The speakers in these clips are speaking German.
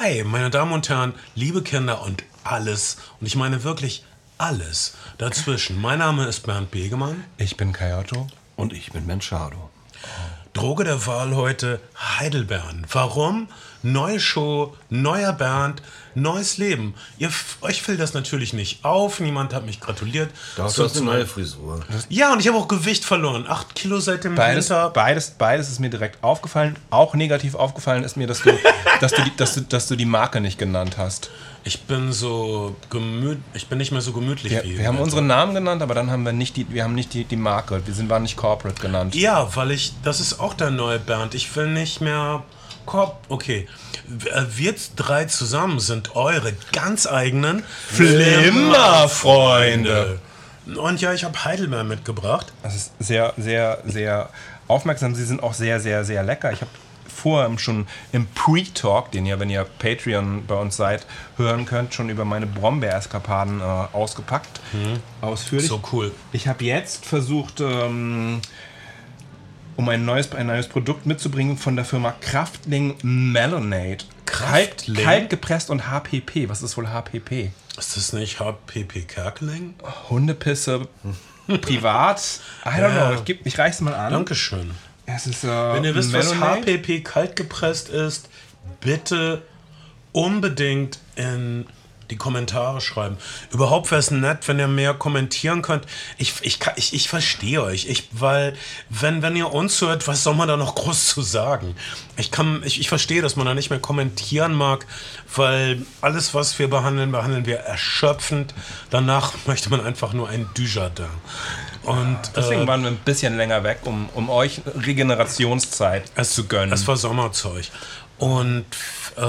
Hi, meine Damen und Herren, liebe Kinder und alles, und ich meine wirklich alles dazwischen. Mein Name ist Bernd Begemann. Ich bin Kayoto. Und ich bin Menschado. Droge der Wahl heute Heidelbeeren. Warum? Neue Show, neuer Bernd, neues Leben. Ihr, euch fällt das natürlich nicht auf. Niemand hat mich gratuliert. So du hast eine neue Frisur. Ja, und ich habe auch Gewicht verloren. Acht Kilo seit dem Beides, Winter. beides, beides ist mir direkt aufgefallen. Auch negativ aufgefallen ist mir, dass du, dass du, die, dass du, dass du die Marke nicht genannt hast. Ich bin so gemüt, ich bin nicht mehr so gemütlich Wir, wie wir haben unseren Namen genannt, aber dann haben wir nicht die, wir haben nicht die, die Marke. Wir sind, waren nicht Corporate genannt. Ja, weil ich, das ist auch der neue Bernd. Ich will nicht mehr Korb. Okay. Äh, Wir drei zusammen sind eure ganz eigenen Flimmerfreunde. Und ja, ich habe Heidelbeer mitgebracht. Das ist sehr, sehr, sehr aufmerksam. Sie sind auch sehr, sehr, sehr lecker. Ich habe vorher schon im Pre-Talk, den ihr, wenn ihr Patreon bei uns seid, hören könnt, schon über meine Brombeereskapaden äh, ausgepackt. Ausführlich. So cool. Ich habe jetzt versucht, ähm, um ein neues, ein neues Produkt mitzubringen von der Firma Kraftling Melonade. Kalt, Kraftling? kalt gepresst und HPP. Was ist wohl HPP? Ist das nicht HPP Kerkeling? Hundepisse privat. I don't Ja. know. Ich, geb- ich reich's mal an. Dankeschön. Es ist, äh, Wenn ihr wisst, was Melonade. HPP kalt gepresst ist, bitte unbedingt in die Kommentare schreiben. Überhaupt wäre es nett, wenn ihr mehr kommentieren könnt. Ich, ich, ich, ich verstehe euch. Ich, weil, wenn, wenn ihr uns hört, was soll man da noch groß zu sagen? Ich, kann, ich, ich verstehe, dass man da nicht mehr kommentieren mag, weil alles, was wir behandeln, behandeln wir erschöpfend. Danach möchte man einfach nur ein Dujardin. Und Deswegen äh, waren wir ein bisschen länger weg, um, um euch Regenerationszeit zu gönnen. Es war Sommerzeug. Und äh,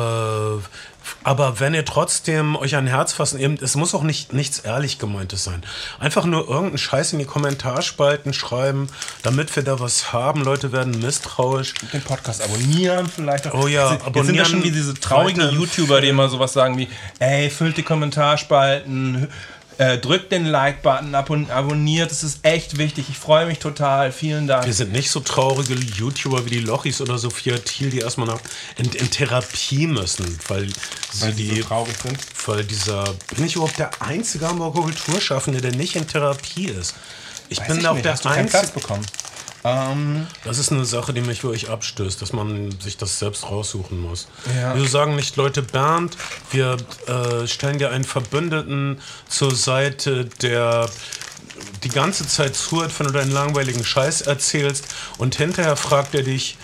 aber wenn ihr trotzdem euch ein Herz fassen, eben, es muss auch nicht nichts ehrlich gemeintes sein. Einfach nur irgendeinen Scheiß in die Kommentarspalten schreiben, damit wir da was haben. Leute werden misstrauisch. den Podcast abonnieren vielleicht. Oh ja, sind abonnieren, ja schon wie diese traurigen YouTuber, die immer sowas sagen wie, ey, füllt die Kommentarspalten, äh, drückt den Like-Button, abon abonniert, das ist echt wichtig. Ich freue mich total. Vielen Dank. Wir sind nicht so traurige YouTuber wie die Lochis oder Sophia Thiel, die erstmal nach, in, in Therapie müssen, weil sie Weil sie die so traurig sind. Weil dieser. Bin ich überhaupt der einzige Hamburger Kulturschaffende, der nicht in Therapie ist? Ich Weiß bin ich auch nicht, der hast du keinen Platz einzige. bekommen. Ähm, Das ist eine Sache, die mich wirklich abstößt, dass man sich das selbst raussuchen muss. Ja. Wir sagen nicht, Leute, Bernd, wir äh, stellen dir einen Verbündeten zur Seite, der die ganze Zeit zuhört, wenn du deinen langweiligen Scheiß erzählst und hinterher fragt er dich,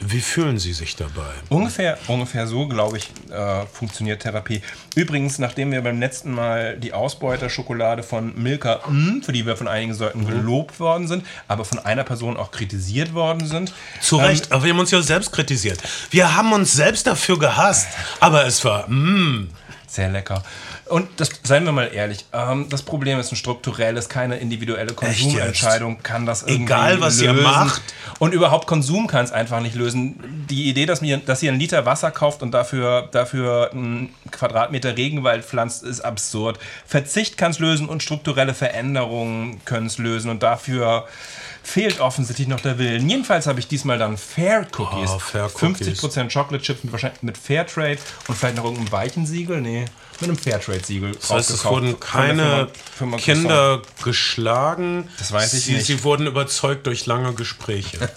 wie fühlen sie sich dabei? Ungefähr, ungefähr so, glaube ich, äh, funktioniert Therapie. Übrigens, nachdem wir beim letzten Mal die Ausbeuter-Schokolade von Milka, mm, für die wir von einigen Seiten gelobt worden sind, aber von einer Person auch kritisiert worden sind, Zu Recht, aber wir haben uns ja selbst kritisiert. Wir haben uns selbst dafür gehasst, aber es war, mm, sehr lecker. Und das, seien wir mal ehrlich, ähm, das Problem ist ein strukturelles, keine individuelle Konsumentscheidung kann das irgendwie Egal, was ihr lösen. macht. Und überhaupt Konsum kann es einfach nicht lösen. Die Idee, dass, mir, dass ihr einen Liter Wasser kauft und dafür, dafür einen Quadratmeter Regenwald pflanzt, ist absurd. Verzicht kann es lösen und strukturelle Veränderungen können es lösen. Und dafür fehlt offensichtlich noch der Willen. Jedenfalls habe ich diesmal dann Fair Cookies. Oh, Fair Cookies. 50% Chocolate Chips mit, wahrscheinlich mit Fairtrade und vielleicht noch irgendeinem weichen Siegel. Nee, mit einem Fairtrade-Siegel. das heißt, es wurden keine Firma- Firma Kinder geschlagen. Das weiß ich sie, nicht. Sie wurden überzeugt durch lange Gespräche.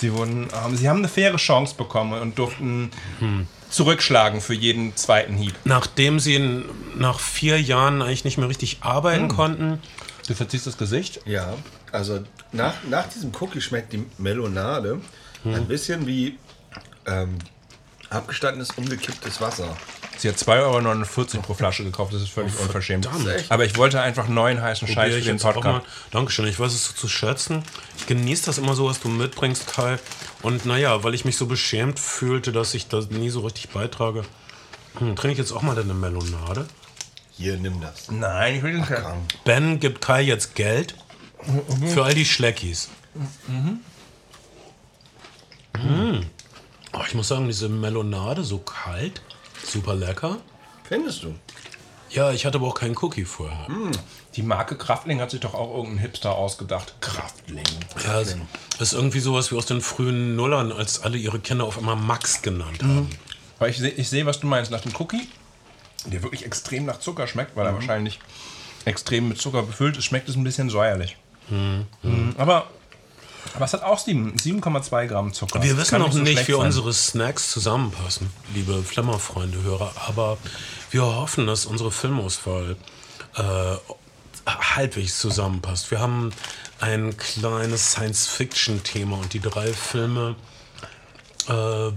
Sie, wurden, ähm, sie haben eine faire Chance bekommen und durften Hm. zurückschlagen für jeden zweiten Hieb. Nachdem sie in, nach vier Jahren eigentlich nicht mehr richtig arbeiten Hm. konnten, Du verziehst das Gesicht? Ja, also nach, nach diesem Cookie schmeckt die Melonade ein bisschen wie ähm, abgestandenes, umgekipptes Wasser. Sie hat 2,49 Euro pro Flasche gekauft, das ist völlig unverschämt. verdammt. Aber ich wollte einfach neuen heißen Scheiß für den. Podcast. Dankeschön, ich weiß es so zu schätzen. Ich genieße das immer so, was du mitbringst, Kai. Und naja, weil ich mich so beschämt fühlte, dass ich da nie so richtig beitrage, hm, trinke ich jetzt auch mal deine Melonade. Hier, nimm das. Nein, ich will den Komm. Ben gibt Kai jetzt Geld für all die Schleckis. Mhm. Oh, ich muss sagen, diese Melonade so kalt, super lecker. Findest du? Ja, ich hatte aber auch keinen Cookie vorher. Die Marke Kraftling hat sich doch auch irgendein Hipster ausgedacht. Kraftling. Ja, es ist irgendwie sowas wie aus den frühen Nullern, als alle ihre Kinder auf einmal Max genannt haben. Weil ich sehe, ich seh, was du meinst, nach dem Cookie, der wirklich extrem nach Zucker schmeckt, weil er wahrscheinlich extrem mit Zucker befüllt ist, schmeckt es ein bisschen säuerlich. Mhm. Aber, aber es hat auch sieben- 7,2 Gramm Zucker. Wir wissen noch nicht, wie sein. unsere Snacks zusammenpassen, liebe Flimmerfreunde, Hörer, aber wir hoffen, dass unsere Filmauswahl äh, halbwegs zusammenpasst. Wir haben ein kleines Science-Fiction-Thema und die drei Filme äh,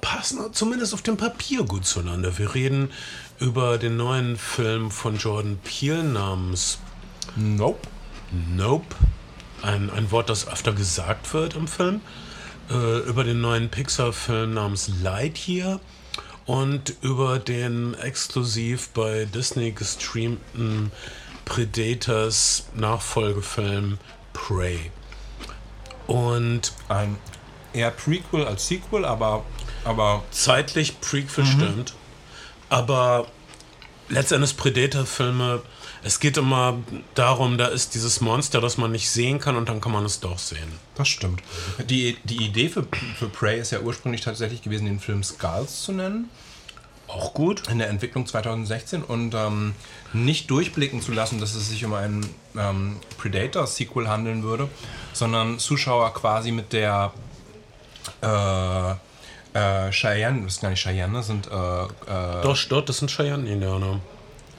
passen zumindest auf dem Papier gut zueinander. Wir reden über den neuen Film von Jordan Peele namens Nope. Nope. Ein, ein Wort, das öfter gesagt wird im Film. Äh, über den neuen Pixar-Film namens Lightyear und über den exklusiv bei Disney gestreamten Predators Nachfolgefilm Prey. Und Ein eher Prequel als Sequel, aber, aber zeitlich Prequel stimmt, aber letztendlich Predator-Filme, es geht immer darum, da ist dieses Monster, das man nicht sehen kann und dann kann man es doch sehen. das stimmt. Die, die Idee für, für Prey ist ja ursprünglich tatsächlich gewesen, den Film Skulls zu nennen. Auch gut. in der Entwicklung 2016 und ähm, nicht durchblicken zu lassen, dass es sich um ein ähm, Predator-Sequel handeln würde, sondern Zuschauer quasi mit der äh, äh, Cheyenne, das ist gar nicht Cheyenne, das sind äh, äh, Doch, dort, das sind Cheyenne-Indianer.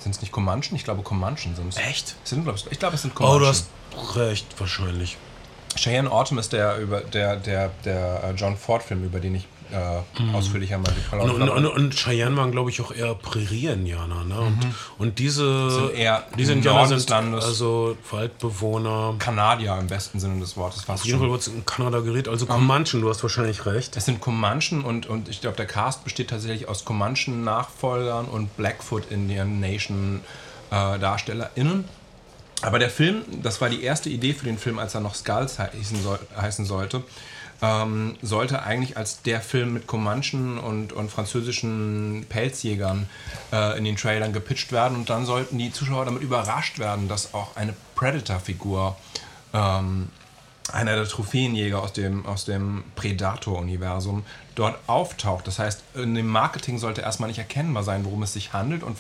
Sind es nicht Comanchen? Ich glaube Comanchen sind es. Echt? Sind, glaub ich, ich glaube, es sind Oh, Comanchen. du hast recht, wahrscheinlich. Cheyenne Autumn ist der, über, der, der, der äh, John Ford-Film, über den ich äh, ausführlicher mal Und, und, und, und Cheyenne waren, glaube ich, auch eher Prärie-Indianer. Ne? Und, und diese, Sind eher diese Indianer sind also Waldbewohner. Kanadier im besten Sinne des Wortes Auf jeden Fall wird es in Kanada geredet. Also Comanchen, du hast wahrscheinlich recht. Es sind Comanchen und, und ich glaube, der Cast besteht tatsächlich aus Comanchen-Nachfolgern und Blackfoot Indian Nation äh, DarstellerInnen. Aber der Film, das war die erste Idee für den Film, als er noch Skulls heißen, soll, heißen sollte, ähm, sollte eigentlich als der Film mit Comanchen und, und französischen Pelzjägern äh, in den Trailern gepitcht werden und dann sollten die Zuschauer damit überrascht werden, dass auch eine Predator-Figur ähm, einer der Trophäenjäger aus dem, aus dem Predator-Universum dort auftaucht. Das heißt, in dem Marketing sollte erstmal nicht erkennbar sein, worum es sich handelt und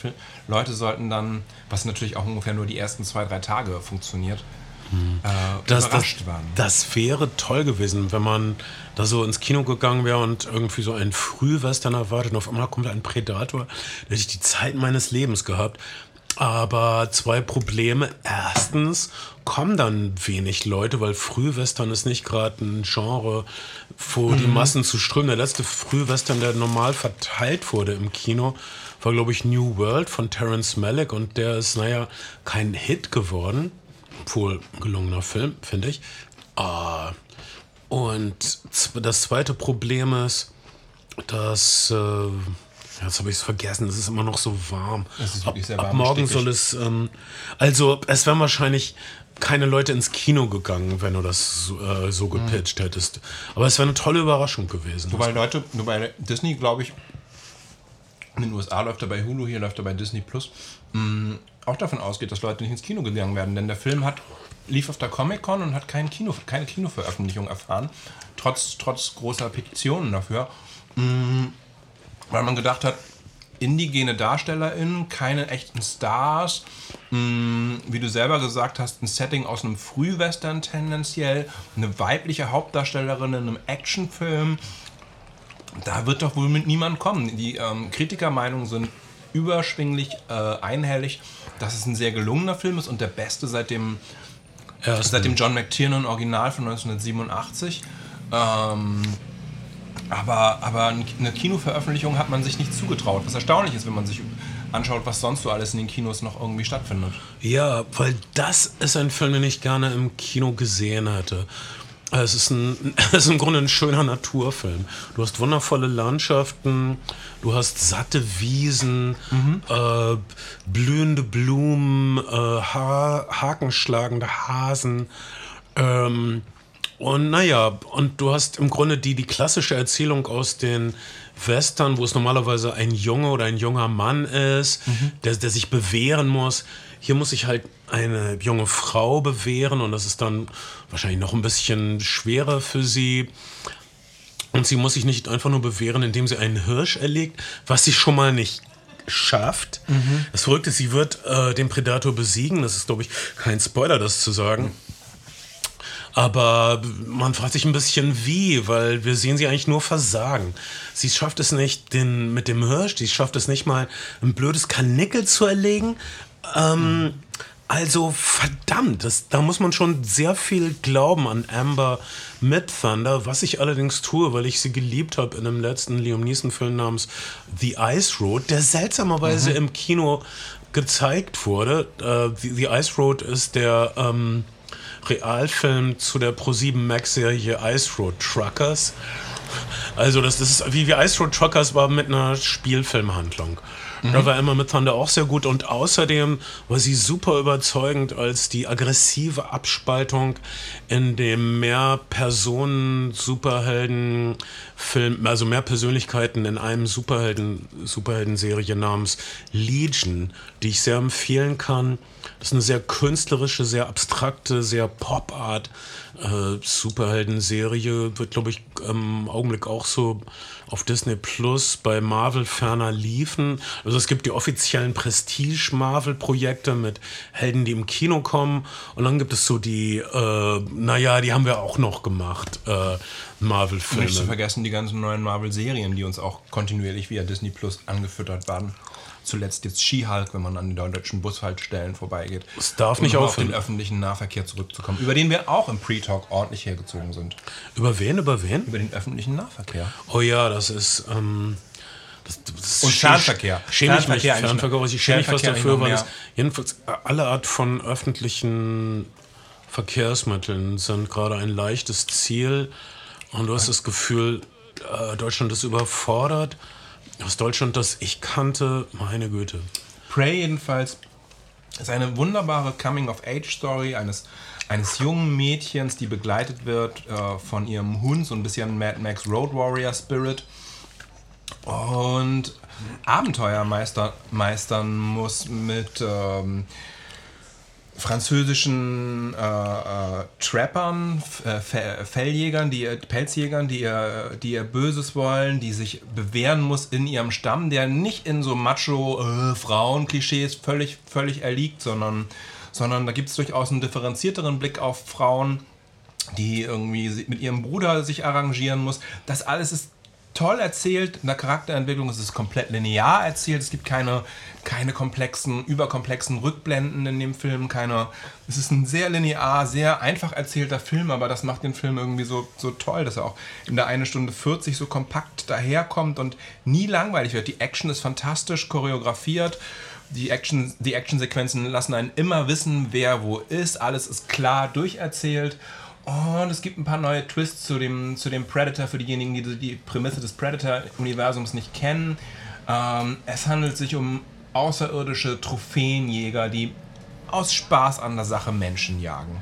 Leute sollten dann, was natürlich auch ungefähr nur die ersten zwei, drei Tage funktioniert, äh, Das, das, überrascht werden. das wäre toll gewesen, wenn man da so ins Kino gegangen wäre und irgendwie so einen Frühwestern erwartet und auf einmal kommt ein Predator. Da hätte ich die Zeit meines Lebens gehabt. Aber zwei Probleme. Erstens kommen dann wenig Leute, weil Frühwestern ist nicht gerade ein Genre, wo die Massen zu strömen. Der letzte Frühwestern, der normal verteilt wurde im Kino, war, glaube ich, New World von Terence Malick und der ist, naja, kein Hit geworden. Obwohl, gelungener Film, finde ich. Ah, und das zweite Problem ist, dass. Äh, jetzt habe ich es vergessen, es ist immer noch so warm. Es ist wirklich ab, sehr ab morgen soll es. Ähm, also, es wären wahrscheinlich keine Leute ins Kino gegangen, wenn du das so, äh, so gepitcht hättest. Aber es wäre eine tolle Überraschung gewesen. Wobei Leute, wobei Disney, glaube ich, in den USA läuft er bei Hulu, hier läuft er bei Disney Plus, mh, auch davon ausgeht, dass Leute nicht ins Kino gegangen werden. Denn der Film hat, lief auf der Comic-Con und hat kein Kino, keine Kinoveröffentlichung erfahren, trotz, trotz großer Petitionen dafür. Mh, weil man gedacht hat, indigene DarstellerInnen, keine echten Stars, mh, wie du selber gesagt hast, ein Setting aus einem Frühwestern tendenziell, eine weibliche Hauptdarstellerin in einem Actionfilm, da wird doch wohl mit niemand kommen. Die ähm, Kritikermeinungen sind überschwinglich äh, einhellig, dass es ein sehr gelungener Film ist und der beste seit dem, Erst seit dem John McTiernan Original von 1987. Ähm, aber, aber eine Kinoveröffentlichung hat man sich nicht zugetraut, was erstaunlich ist, wenn man sich anschaut, was sonst so alles in den Kinos noch irgendwie stattfindet. Ja, weil das ist ein Film, den ich gerne im Kino gesehen hätte. Es ist, ein, es ist im Grunde ein schöner Naturfilm. Du hast wundervolle Landschaften, du hast satte Wiesen, äh, blühende Blumen, äh, ha hakenschlagende Hasen. Ähm, und naja, und du hast im Grunde die, die klassische Erzählung aus den Western, wo es normalerweise ein Junge oder ein junger Mann ist, der, der sich bewähren muss. Hier muss sich halt eine junge Frau bewähren und das ist dann wahrscheinlich noch ein bisschen schwerer für sie. Und sie muss sich nicht einfach nur bewähren, indem sie einen Hirsch erlegt, was sie schon mal nicht schafft. Das Verrückte ist, sie wird äh, den Predator besiegen. Das ist, glaube ich, kein Spoiler, das zu sagen. Aber man fragt sich ein bisschen wie, weil wir sehen sie eigentlich nur versagen. Sie schafft es nicht den, mit dem Hirsch, sie schafft es nicht mal ein blödes Kanickel zu erlegen. Ähm, also verdammt, das, da muss man schon sehr viel glauben an Amber mit Thunder, was ich allerdings tue, weil ich sie geliebt habe in dem letzten Liam Neeson-Film namens The Ice Road, der seltsamerweise im Kino gezeigt wurde. Äh, The, The Ice Road ist der ähm, Realfilm zu der Pro7 Max-Serie Ice Road Truckers. Also das, das ist wie, wie Ice Road Truckers war mit einer Spielfilmhandlung. Da war Emma mit Thunder auch sehr gut und außerdem war sie super überzeugend als die aggressive Abspaltung in dem mehr Personen Superhelden Film, also mehr Persönlichkeiten in einem Superhelden Superhelden-Serie namens Legion, die ich sehr empfehlen kann. Ist eine sehr künstlerische, sehr abstrakte, sehr Pop-Art äh, Superhelden-Serie. Wird, glaube ich, im Augenblick auch so auf Disney Plus bei Marvel ferner liefen. Also es gibt die offiziellen Prestige-Marvel-Projekte mit Helden, die im Kino kommen. Und dann gibt es so die, äh, naja, die haben wir auch noch gemacht, äh, Nicht zu Marvel-Filme. vergessen die ganzen neuen Marvel-Serien, die uns auch kontinuierlich via Disney Plus angefüttert werden. Zuletzt jetzt She-Hulk, wenn man an den deutschen Bushaltestellen vorbeigeht. Es darf Um nicht nochmal auf aufhören. den öffentlichen Nahverkehr zurückzukommen, über den wir auch im Pre-Talk ordentlich hergezogen sind. Über wen, über wen? Über den öffentlichen Nahverkehr. Oh ja, das ist. Ähm, das, das Und Fernverkehr. Schäme ich mich. Fernverkehr ich schäme mich Fernverkehr dafür, weil es jedenfalls alle Art von öffentlichen Verkehrsmitteln sind gerade ein leichtes Ziel. Und du hast das Gefühl, äh, Deutschland ist überfordert. Das Deutschland, das ich kannte, meine Güte. Prey jedenfalls ist eine wunderbare Coming-of-Age-Story eines, eines jungen Mädchens, die begleitet wird äh, von ihrem Hund, so ein bisschen Mad Max Road Warrior Spirit. Und Abenteuer meister, meistern muss mit ähm, französischen äh, äh, Trappern, äh, Fe- Felljägern, die Pelzjägern, die ihr, die ihr Böses wollen, die sich bewähren muss in ihrem Stamm, der nicht in so macho äh, völlig, völlig erliegt, sondern, sondern da gibt es durchaus einen differenzierteren Blick auf Frauen, die irgendwie mit ihrem Bruder sich arrangieren muss. Das alles ist toll erzählt, in der Charakterentwicklung ist es komplett linear erzählt. Es gibt keine, keine komplexen, überkomplexen Rückblenden in dem Film. Keine, es ist ein sehr linear, sehr einfach erzählter Film, aber das macht den Film irgendwie so, so toll, dass er auch in der eine Stunde 40 so kompakt daherkommt und nie langweilig wird. Die Action ist fantastisch choreografiert. Die, Action, die Actionsequenzen lassen einen immer wissen, wer wo ist. Alles ist klar durcherzählt. Und es gibt ein paar neue Twists zu dem, zu dem Predator für diejenigen, die die Prämisse des Predator-Universums nicht kennen. Ähm, es handelt sich um außerirdische Trophäenjäger, die aus Spaß an der Sache Menschen jagen.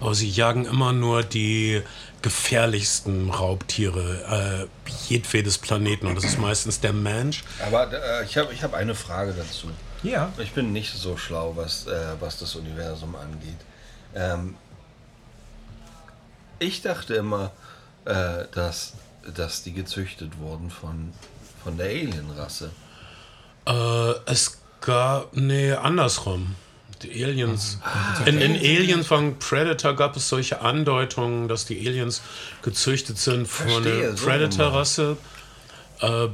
Aber sie jagen immer nur die gefährlichsten Raubtiere äh, jedwedes Planeten. Und das ist meistens der Mensch. Aber äh, ich habe ich hab eine Frage dazu. Ja. Ich bin nicht so schlau, was, äh, was das Universum angeht. Ähm, ich dachte immer, äh, dass, dass die gezüchtet wurden von, von der Alienrasse. Äh, es gab. Nee, andersrum. Die Aliens. In, in Aliens von Predator gab es solche Andeutungen, dass die Aliens gezüchtet sind von der Predator-Rasse. Äh, äh,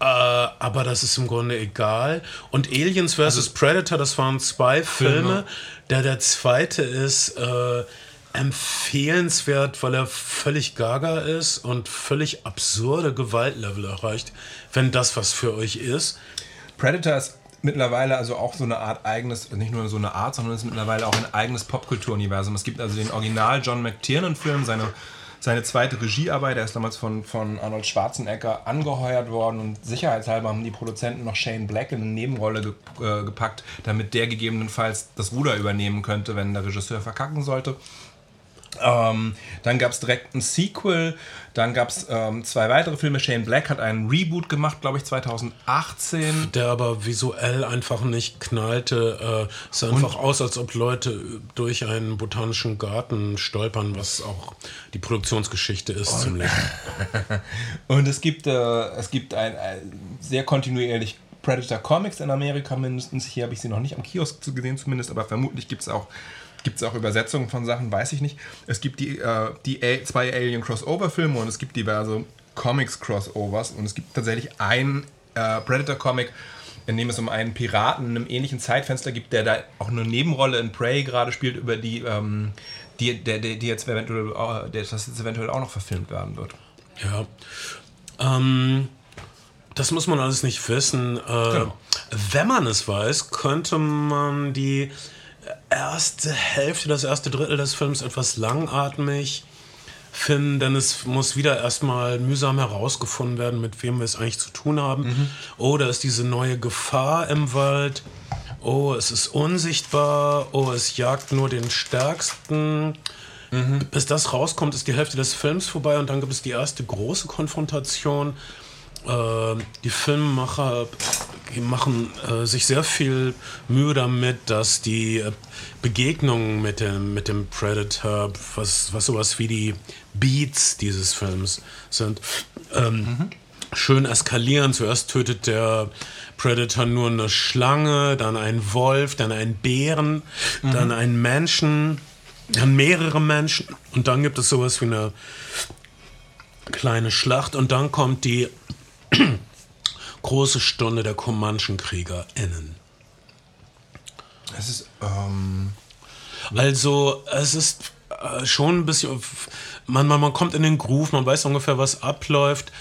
aber das ist im Grunde egal. Und Aliens vs. Predator, das waren zwei Filme. Der, der zweite ist äh, empfehlenswert, weil er völlig gaga ist und völlig absurde Gewaltlevel erreicht, wenn das was für euch ist. Predator ist mittlerweile also auch so eine Art eigenes, nicht nur so eine Art, sondern ist mittlerweile auch ein eigenes Popkulturuniversum. Es gibt also den Original John McTiernan-Film, seine, seine zweite Regiearbeit. Er ist damals von, von Arnold Schwarzenegger angeheuert worden und sicherheitshalber haben die Produzenten noch Shane Black in eine Nebenrolle ge äh, gepackt, damit der gegebenenfalls das Ruder übernehmen könnte, wenn der Regisseur verkacken sollte. Ähm, dann gab es direkt ein Sequel, dann gab es ähm, zwei weitere Filme. Shane Black hat einen Reboot gemacht, glaube ich, 2018. Der aber visuell einfach nicht knallte. Äh, es sah einfach aus, als ob Leute durch einen botanischen Garten stolpern, was auch die Produktionsgeschichte ist zum Lenken. Und es gibt, äh, es gibt ein, ein sehr kontinuierlich Predator Comics in Amerika mindestens. Hier habe ich sie noch nicht am Kiosk gesehen zumindest, aber vermutlich gibt es auch Gibt es auch Übersetzungen von Sachen, weiß ich nicht. Es gibt die, äh, die A zwei Alien-Crossover-Filme und es gibt diverse Comics-Crossovers und es gibt tatsächlich ein äh, Predator-Comic, in dem es um einen Piraten in einem ähnlichen Zeitfenster gibt, der da auch eine Nebenrolle in Prey gerade spielt, über die, ähm, die, der, der, die jetzt eventuell, äh, der, das jetzt eventuell auch noch verfilmt werden wird. Ja. Ähm, das muss man alles nicht wissen. Äh, Genau. Wenn man es weiß, könnte man die erste Hälfte, das erste Drittel des Films etwas langatmig finden, denn es muss wieder erstmal mühsam herausgefunden werden, mit wem wir es eigentlich zu tun haben. Oh, da ist diese neue Gefahr im Wald. Oh, es ist unsichtbar. Oh, es jagt nur den Stärksten. Bis das rauskommt, ist die Hälfte des Films vorbei und dann gibt es die erste große Konfrontation. Äh, die Filmemacher machen äh, sich sehr viel Mühe damit, dass die äh, Begegnungen mit dem, mit dem Predator, was, was sowas wie die Beats dieses Films sind, ähm, schön eskalieren. Zuerst tötet der Predator nur eine Schlange, dann einen Wolf, dann einen Bären, dann einen Menschen, dann mehrere Menschen. Und dann gibt es sowas wie eine kleine Schlacht. Und dann kommt die große Stunde der KomanschenkriegerInnen. Es ist, ähm, Also, es ist äh, schon ein bisschen. Man, man, man kommt in den Groove, man weiß ungefähr, was abläuft.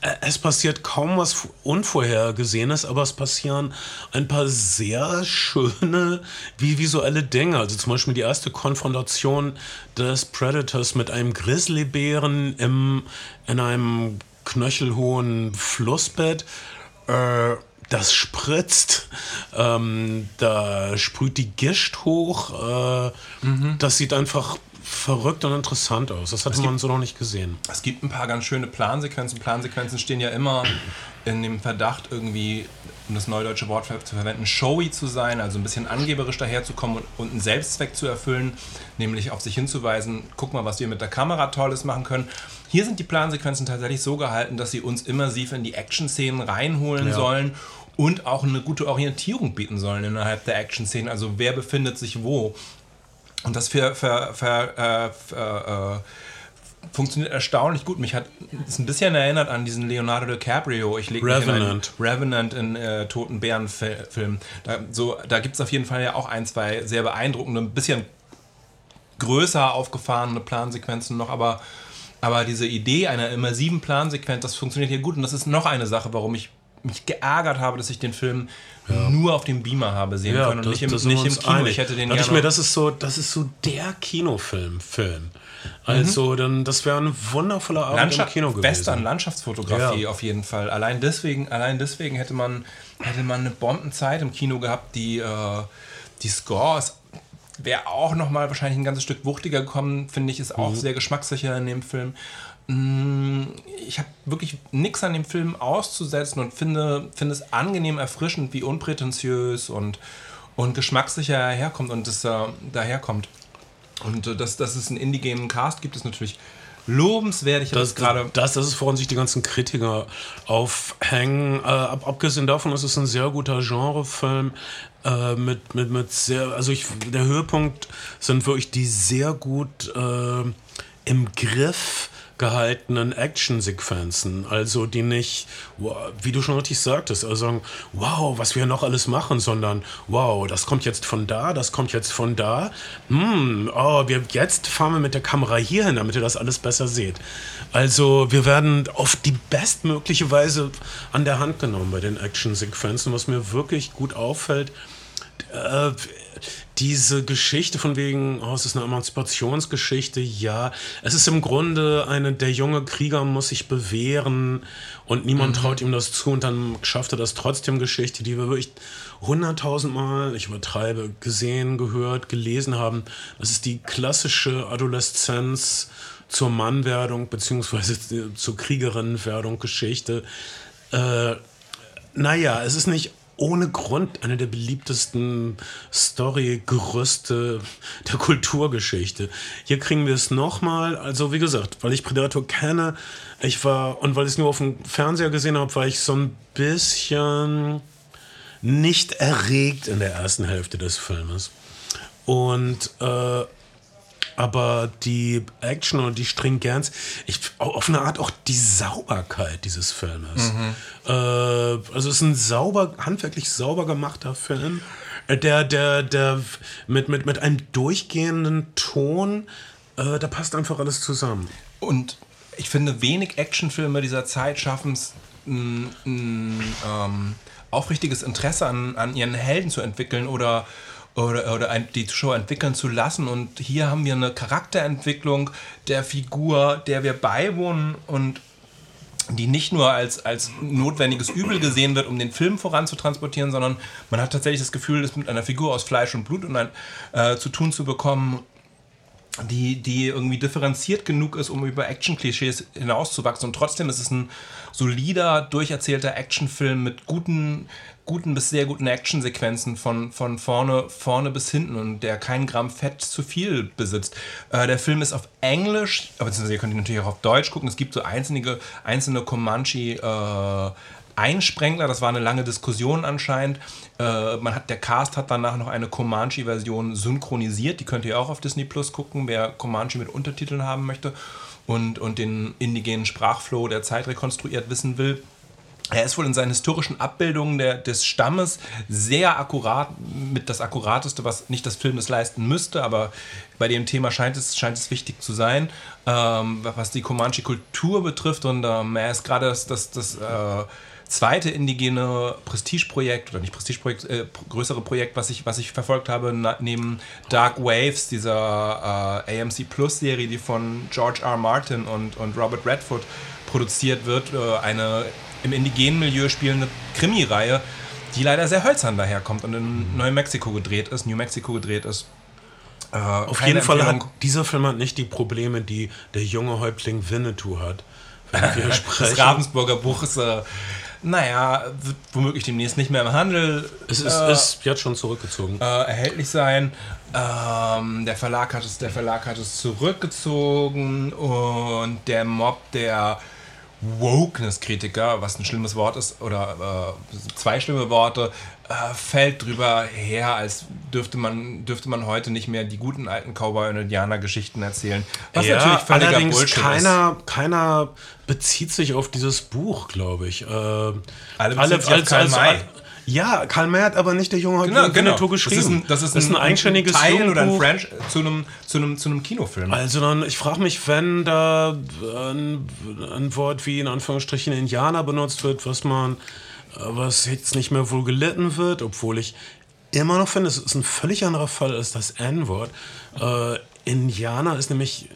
Äh, Es passiert kaum was Unvorhergesehenes, aber es passieren ein paar sehr schöne, wie visuelle Dinge. Also zum Beispiel die erste Konfrontation des Predators mit einem Grizzlybären im, in einem knöchelhohen Flussbett. Äh, das spritzt, ähm, da sprüht die Gischt hoch. Äh, Das sieht einfach verrückt und interessant aus. Das hatte man so noch nicht gesehen. Es gibt ein paar ganz schöne Plansequenzen. Plansequenzen stehen ja immer in dem Verdacht, irgendwie, um das neudeutsche Wort zu verwenden, showy zu sein, also ein bisschen angeberisch daherzukommen und, und einen Selbstzweck zu erfüllen, nämlich auf sich hinzuweisen, guck mal, was wir mit der Kamera Tolles machen können. Hier sind die Plansequenzen tatsächlich so gehalten, dass sie uns immersiv in die Action-Szenen reinholen Ja. sollen und auch eine gute Orientierung bieten sollen innerhalb der Action-Szenen. Also wer befindet sich wo. Und das für, für, für, äh, für, äh, funktioniert erstaunlich gut. Mich hat es ein bisschen erinnert an diesen Leonardo DiCaprio. Ich leg mich in Revenant. Revenant in äh, Toten Bären-Film. Da, so, da gibt es auf jeden Fall ja auch ein, zwei sehr beeindruckende, ein bisschen größer aufgefahrene Plansequenzen noch, aber, aber diese Idee einer immersiven Plansequenz, das funktioniert hier gut. Und das ist noch eine Sache, warum ich mich geärgert habe, dass ich den Film nur auf dem Beamer habe sehen können und nicht im, nicht im Kino. einig. Ich hätte den Da dachte ich gerne mir, das ist so, das ist so der Kinofilm, Also, dann, das wäre ein wundervoller Abend Landschaft, im Kino gewesen. Western, Landschaftsfotografie Ja. auf jeden Fall. Allein deswegen, allein deswegen hätte man, hätte man eine Bombenzeit im Kino gehabt. Die, äh, die Scores wäre auch noch mal wahrscheinlich ein ganzes Stück wuchtiger gekommen, finde ich, ist auch sehr geschmackssicher in dem Film. Mm, Ich habe wirklich nichts an dem Film auszusetzen und finde, finde es angenehm erfrischend, wie unprätentiös und, und geschmackssicher er herkommt und es äh, daherkommt. Und äh, dass, dass es einen indigenen Cast gibt, ist natürlich lobenswert. Ich Das, es gerade. das, das ist, woran sich die ganzen Kritiker aufhängen. Äh, ab, abgesehen davon ist es ein sehr guter Genrefilm. Äh, mit, mit, mit sehr, also ich, der Höhepunkt sind wirklich die sehr gut äh, im Griff gehaltenen Actionsequenzen, also die nicht, wie du schon richtig sagtest, also sagen, wow, was wir noch alles machen, sondern wow, das kommt jetzt von da, das kommt jetzt von da, hm, oh, wir, jetzt fahren wir mit der Kamera hier hin, damit ihr das alles besser seht. Also wir werden auf die bestmögliche Weise an der Hand genommen bei den Actionsequenzen, was mir wirklich gut auffällt, äh, diese Geschichte von wegen, oh, es ist eine Emanzipationsgeschichte, ja. Es ist im Grunde eine, der junge Krieger muss sich bewähren und niemand Mhm. traut ihm das zu und dann schafft er das trotzdem Geschichte, die wir wirklich hunderttausendmal, ich übertreibe, gesehen, gehört, gelesen haben. Das ist die klassische Adoleszenz zur Mannwerdung beziehungsweise zur Kriegerinnenwerdung Geschichte. Äh, naja, es ist nicht ohne Grund eine der beliebtesten Story-Gerüste der Kulturgeschichte. Hier kriegen wir es nochmal. Also, wie gesagt, weil ich Predator kenne, ich war, und weil ich es nur auf dem Fernseher gesehen habe, war ich so ein bisschen nicht erregt in der ersten Hälfte des Filmes. Und äh, aber die Action und die Stringenz, ich, auf eine Art auch die Sauberkeit dieses Filmes. Äh, also es ist ein sauber, handwerklich sauber gemachter Film, äh, der, der, der mit, mit, mit einem durchgehenden Ton, äh, da passt einfach alles zusammen. Und ich finde, wenig Actionfilme dieser Zeit schaffen es, ähm, aufrichtiges Interesse an, an ihren Helden zu entwickeln oder, oder, oder ein, die Zuschauer entwickeln zu lassen. Und hier haben wir eine Charakterentwicklung der Figur, der wir beiwohnen und die nicht nur als, als notwendiges Übel gesehen wird, um den Film voranzutransportieren, sondern man hat tatsächlich das Gefühl, es mit einer Figur aus Fleisch und Blut und ein, äh, zu tun zu bekommen, die, die irgendwie differenziert genug ist, um über Action-Klischees hinauszuwachsen. Und trotzdem ist es ein solider, durcherzählter Actionfilm mit guten, guten bis sehr guten Actionsequenzen von, von vorne, vorne bis hinten und der kein Gramm Fett zu viel besitzt. Äh, der Film ist auf Englisch, aber ihr könnt ihn natürlich auch auf Deutsch gucken. Es gibt so einzelne, einzelne Comanche äh, Einsprengler, das war eine lange Diskussion anscheinend. Äh, man hat, der Cast hat danach noch eine Comanche-Version synchronisiert, die könnt ihr auch auf Disney Plus gucken, wer Comanche mit Untertiteln haben möchte und, und den indigenen Sprachflow der Zeit rekonstruiert wissen will. Er ist wohl in seinen historischen Abbildungen der, des Stammes sehr akkurat, mit das Akkurateste, was nicht das Film es leisten müsste, aber bei dem Thema scheint es, scheint es wichtig zu sein, ähm, was die Comanche-Kultur betrifft. Und ähm, er ist gerade das, das, das äh, zweite indigene Prestigeprojekt, oder nicht Prestigeprojekt, äh, größere Projekt, was ich, was ich verfolgt habe, neben Dark Waves, dieser äh, AMC Plus-Serie, die von George R. Martin und, und Robert Redford produziert wird, äh, eine im indigenen Milieu spielende Krimi-Reihe, die leider sehr hölzern daherkommt und in New Mexico gedreht ist, New Mexico gedreht ist. Äh, Auf jeden Fall hat dieser Film hat nicht die Probleme, die der junge Häuptling Winnetou hat. Das. Ravensburger Buch ist, äh, naja, wird womöglich demnächst nicht mehr im Handel Es ist, äh, ist jetzt schon zurückgezogen. äh, erhältlich sein. Ähm, der, Verlag hat es, der Verlag hat es zurückgezogen und der Mob der Wokeness-Kritiker, was ein schlimmes Wort ist, oder äh, zwei schlimme Worte, äh, fällt drüber her, als dürfte man, dürfte man heute nicht mehr die guten alten Cowboy- und Indianer-Geschichten erzählen. Was natürlich völliger allerdings Bullshit ist. keiner, keiner bezieht sich auf dieses Buch, glaube ich. Äh, alle sich auf Karl May. Ja, Karl May hat aber nicht der junge Genau, genau. Winnetou geschrieben. Das ist ein, das ist ein, eigenständiges Teil oder ein Jugendbuch. Franch zu einem, zu einem, zu einem Kinofilm. Also dann, ich frage mich, wenn da ein, ein Wort wie in Anführungsstrichen Indianer benutzt wird, was man, was jetzt nicht mehr wohl gelitten wird, obwohl ich immer noch finde, es ist ein völlig anderer Fall als das N-Wort. Äh, Indianer ist nämlich,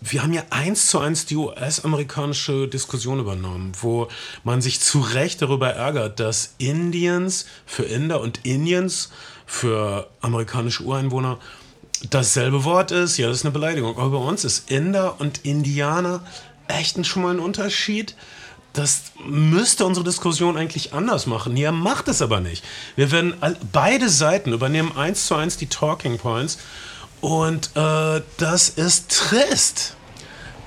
wir haben ja eins zu eins die US-amerikanische Diskussion übernommen, wo man sich zu Recht darüber ärgert, dass Indians für Inder und Indians für amerikanische Ureinwohner dasselbe Wort ist, ja, das ist eine Beleidigung. Aber bei uns ist Inder und Indianer echt schon mal ein Unterschied. Das müsste unsere Diskussion eigentlich anders machen. Hier macht es aber nicht. Wir werden beide Seiten übernehmen eins zu eins die Talking Points und äh, das ist trist.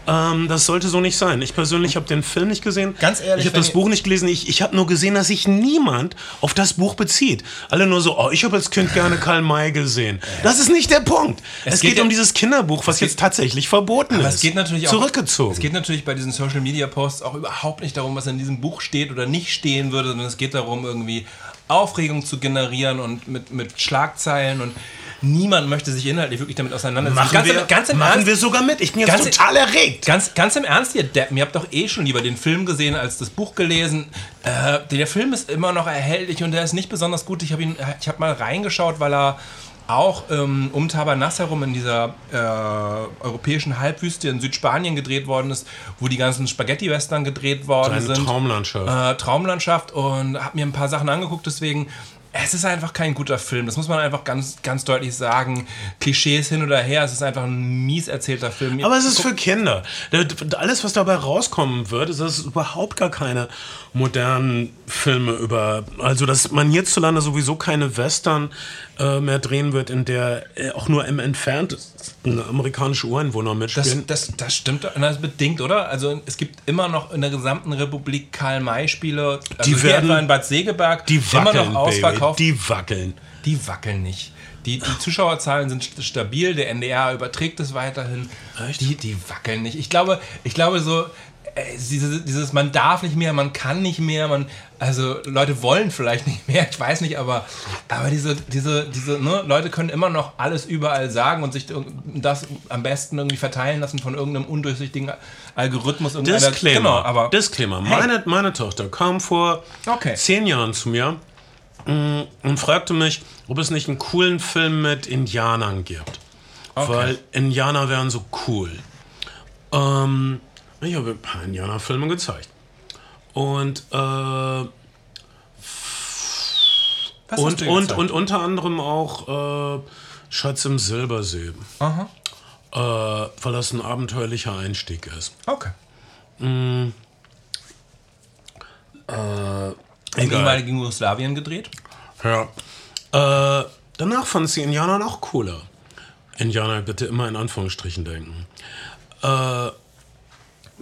Ähm, das sollte so nicht sein. Ich persönlich habe den Film nicht gesehen. Ganz ehrlich, Ich habe das Buch nicht gelesen. Ich, ich habe nur gesehen, dass sich niemand auf das Buch bezieht. Alle nur so, oh, ich habe als Kind gerne Karl May gesehen. Das ist nicht der Punkt. Es, geht geht, ja- um dieses Kinderbuch, was jetzt tatsächlich verboten ist. es geht natürlich auch. Zurückgezogen. Es geht natürlich bei diesen Social Media Posts auch überhaupt nicht darum, was in diesem Buch steht oder nicht stehen würde, sondern es geht darum, irgendwie Aufregung zu generieren und mit, mit Schlagzeilen und niemand möchte sich inhaltlich wirklich damit auseinandersetzen. machen ganz, wir, im, ganz im machen Ernst, wir sogar mit. Ich bin jetzt Ganz- total erregt. Ganz, ganz im Ernst, ihr Deppen, ihr habt doch eh schon lieber den Film gesehen als das Buch gelesen. Äh, der Film ist immer noch erhältlich und der ist nicht besonders gut. Ich habe habe mal reingeschaut, weil er auch ähm, um Tabernas herum in dieser äh, europäischen Halbwüste in Südspanien gedreht worden ist, wo die ganzen Spaghetti-Western gedreht worden Eine sind. Traumlandschaft. Äh, Traumlandschaft und habe mir ein paar Sachen angeguckt, deswegen es ist einfach kein guter Film. Das muss man einfach ganz, ganz deutlich sagen. Klischees hin oder her, es ist einfach ein mies erzählter Film. Aber es ist für Kinder. Alles, was dabei rauskommen wird, ist, dass es überhaupt gar keine modernen Filme über. Also, dass man hierzulande sowieso keine Western äh, mehr drehen wird, in der äh, auch nur im entferntesten amerikanische Ureinwohner Das, mitspielen. das, das stimmt das bedingt, oder? Also es gibt immer noch in der gesamten Republik Karl-May-Spiele. Also Die werden- in Bad Segeberg die immer wackeln, noch ausverkauft. Baby. Die wackeln. Die wackeln nicht. Die, die Zuschauerzahlen sind st- stabil, der NDR überträgt es weiterhin. Echt? Die, die wackeln nicht. Ich glaube, ich glaube so, dieses, dieses, man darf nicht mehr, man kann nicht mehr, man, also Leute wollen vielleicht nicht mehr, ich weiß nicht, aber, aber diese, diese, diese, ne, Leute können immer noch alles überall sagen und sich das am besten irgendwie verteilen lassen von irgendeinem undurchsichtigen Algorithmus. Disclaimer. Genau, aber Disclaimer. Hey. Meine, meine Tochter kam vor Okay. zehn Jahren zu mir mm, und fragte mich, ob es nicht einen coolen Film mit Indianern gibt. Weil Indianer wären so cool. Ähm, ich habe ein paar Indianerfilme gezeigt. Und, äh, was und, und, und unter anderem auch äh, Schatz im Silbersee. Aha. Äh, weil das ein abenteuerlicher Einstieg ist. Okay. Egal. Im ehemaligen Jugoslawien gedreht? Ja. Äh, danach fand sie Indianer noch cooler. Indianer bitte immer in Anführungsstrichen denken. Äh,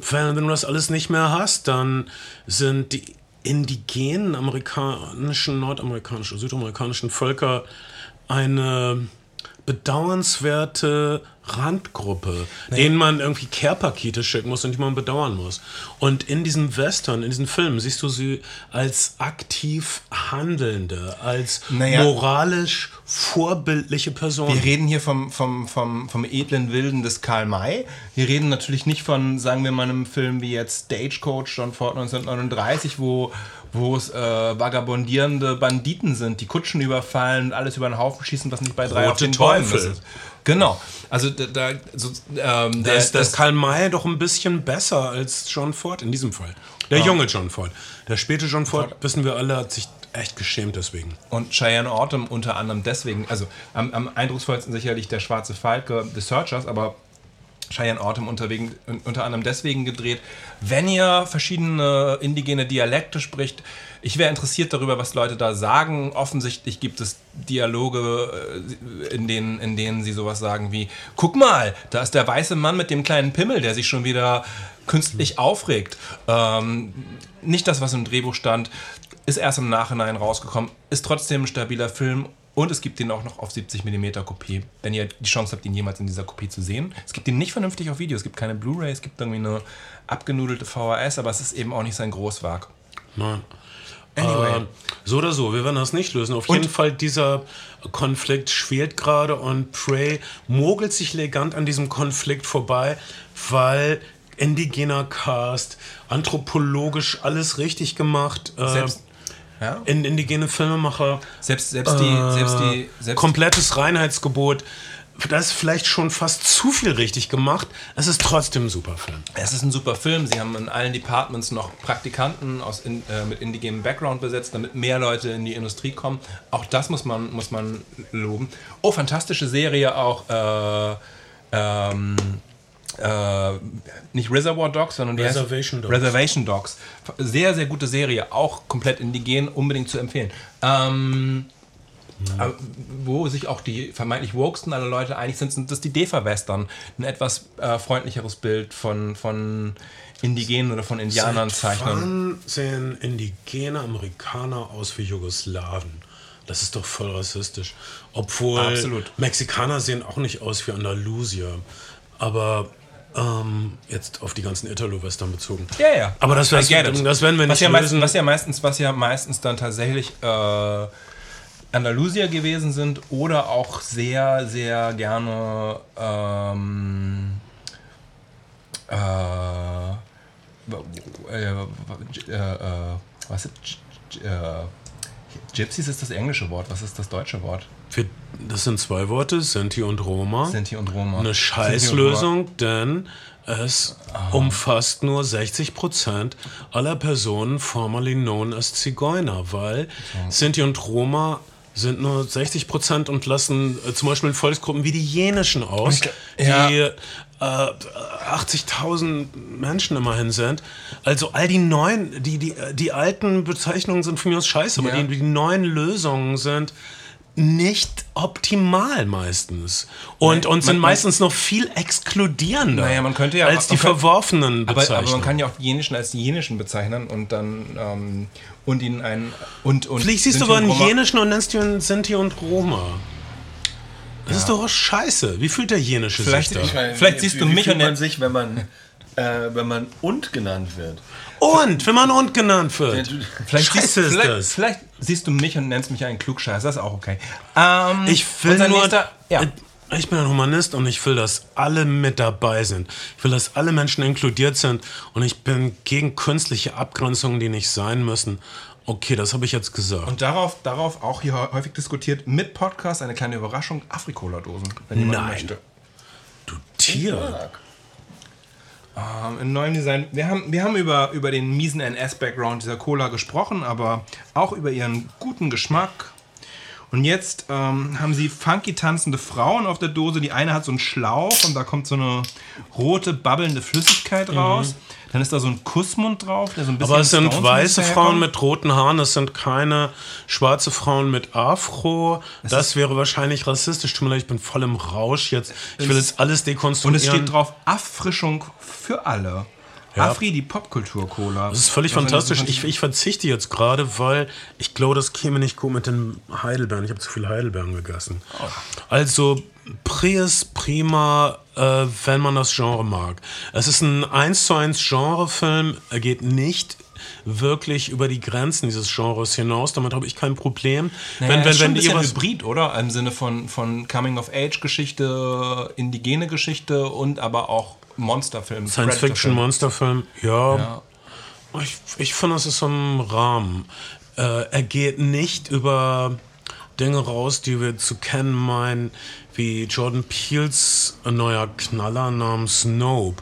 wenn, du das alles nicht mehr hast, dann sind die indigenen amerikanischen, nordamerikanischen, südamerikanischen Völker eine bedauernswerte Randgruppe, denen man irgendwie Care-Pakete schicken muss und die man bedauern muss. Und in diesen Western, in diesen Filmen, siehst du sie als aktiv Handelnde, als Naja. moralisch vorbildliche Personen. Wir reden hier vom, vom, vom, vom edlen Wilden des Karl May. Wir reden natürlich nicht von, sagen wir mal, einem Film wie jetzt Stagecoach John Ford 1939, wo, wo es äh, vagabondierende Banditen sind, die Kutschen überfallen und alles über den Haufen schießen, was nicht bei drei Rote auf den Bäumen Teufel. ist. Genau. Also da, so, ähm, der, ist das Karl May doch ein bisschen besser als John Ford in diesem Fall. Der junge John Ford. Der späte John Ford, wissen wir alle, hat sich echt geschämt deswegen. Und Cheyenne Autumn unter anderem deswegen, also am, am eindrucksvollsten sicherlich der Schwarze Falke, The Searchers, aber Cheyenne Autumn unterwegen, unter anderem deswegen gedreht. Wenn ihr verschiedene indigene Dialekte spricht, ich wäre interessiert darüber, was Leute da sagen. Offensichtlich gibt es Dialoge, äh, in denen, in denen sie sowas sagen wie, guck mal, da ist der weiße Mann mit dem kleinen Pimmel, der sich schon wieder künstlich aufregt. Ähm, nicht das, was im Drehbuch stand, ist erst im Nachhinein rausgekommen, ist trotzdem ein stabiler Film und es gibt ihn auch noch auf 70 mm Kopie, wenn ihr die Chance habt, ihn jemals in dieser Kopie zu sehen. Es gibt ihn nicht vernünftig auf Video, es gibt keine Blu-ray, es gibt irgendwie eine abgenudelte VHS, aber es ist eben auch nicht sein Großwerk. Nein. Anyway. Äh, so oder so, wir werden das nicht lösen. Auf jeden Fall, dieser Konflikt schwelt gerade und Prey mogelt sich elegant an diesem Konflikt vorbei, weil indigener Cast, anthropologisch alles richtig gemacht. Äh, Selbst, ja? in indigene Filmemacher. selbst, selbst die, selbst die, selbst komplettes Reinheitsgebot. Das ist vielleicht schon fast zu viel richtig gemacht. Es ist trotzdem ein super Film. Es ist ein super Film. Sie haben in allen Departments noch Praktikanten aus in, äh, mit indigenem Background besetzt, damit mehr Leute in die Industrie kommen. Auch das muss man, muss man loben. Oh, fantastische Serie auch. Äh, ähm, äh, nicht Reservoir Dogs, sondern Reservation Dogs. Reservation Dogs. Sehr, sehr gute Serie. Auch komplett indigen, unbedingt zu empfehlen. Ähm, aber wo sich auch die vermeintlich wokesten aller Leute einig sind, sind das die Defa-Western. Ein etwas äh, freundlicheres Bild von, von Indigenen oder von Indianern zeichnen. Wann sehen indigene Amerikaner aus wie Jugoslawen? Das ist doch voll rassistisch. Obwohl Absolut. Mexikaner sehen auch nicht aus wie Andalusier. Aber ähm, jetzt auf die ganzen Italo-Western bezogen. Ja, ja. Aber das, das, das werden wir was nicht ja, meistens, lösen. was ja meistens, was ja meistens dann tatsächlich äh, Andalusier gewesen sind oder auch sehr, sehr gerne ähm, äh, äh, äh, was ist, äh, Gypsies ist das englische Wort. Was ist das deutsche Wort? Wir, das sind zwei Worte, Sinti und Roma. Sinti und Roma. Eine Scheißlösung, denn es umfasst nur 60% aller Personen formerly known as Zigeuner, weil Sinti und Roma sind nur 60% und lassen äh, zum Beispiel Volksgruppen wie die jenischen aus, Ja. die äh, 80.000 Menschen immerhin sind. Also all die neuen, die, die, die alten Bezeichnungen sind von mir aus scheiße, aber Ja. die, die neuen Lösungen sind nicht optimal meistens. Und, und sind man- man- meistens noch viel exkludierender Naja, man könnte ja- als die man könnte- verworfenen Aber, Bezeichnungen. aber man kann ja auch die jenischen als die jenischen bezeichnen und dann ähm, und ihnen einen und und Vielleicht siehst du aber einen jenischen und nennst ihn Sinti und Roma. Das ist doch auch scheiße. Wie fühlt der jenische Vielleicht- sich da? ich meine- Vielleicht siehst du mich fühlt und man sich, wenn man, äh, wenn man und genannt wird. Und, wenn man und genannt wird. Vielleicht siehst, Scheiße ist vielleicht, das. vielleicht siehst du mich und nennst mich einen Klugscheißer, das ist auch okay. Ähm, Ich will nur, nächster- ja. Ich bin ein Humanist und ich will, dass alle mit dabei sind. Ich will, dass alle Menschen inkludiert sind und ich bin gegen künstliche Abgrenzungen, die nicht sein müssen. Okay, das habe ich jetzt gesagt. Und darauf, darauf auch hier häufig diskutiert mit Podcast eine kleine Überraschung, Afrikola-Dosen, wenn jemand Nein. möchte. du Tier. Ähm, in neuem Design. Wir haben, wir haben über, über den miesen NS-Background dieser Cola gesprochen, aber auch über ihren guten Geschmack. Und jetzt ähm, haben sie funky tanzende Frauen auf der Dose. Die eine hat so einen Schlauch und da kommt so eine rote, babbelnde Flüssigkeit raus. Dann ist da so ein Kussmund drauf, der so ein bisschen. Mhm. Aber es sind Stones weiße Frauen mit roten Haaren, es sind keine schwarze Frauen mit Afro. Das wäre wahrscheinlich rassistisch. Tut mir leid, ich bin voll im Rausch jetzt. Ich will jetzt alles Und dekonstruieren. es steht drauf Auffrischung für alle. Ja. Afri, die Popkultur-Cola. Das ist völlig fantastisch. Ich, ich verzichte jetzt gerade, weil ich glaube, das käme nicht gut mit den Heidelbeeren. Ich habe zu viel Heidelbeeren gegessen. Also Prius prima, äh, wenn man das Genre mag. Es ist ein 1 zu 1 Genrefilm. Er geht nicht wirklich über die Grenzen dieses Genres hinaus. Damit habe ich kein Problem. Naja, wenn, ist wenn, schon ein wenn ihr bisschen was Hybrid, oder? Im Sinne von, von Coming-of-Age-Geschichte, indigene Geschichte und aber auch Monsterfilm. Science-Fiction. Monsterfilm, ja. Ja. Ich, ich finde, es ist im Rahmen. Äh, er geht nicht über Dinge raus, die wir zu kennen meinen, wie Jordan Peels neuer Knaller namens Nope.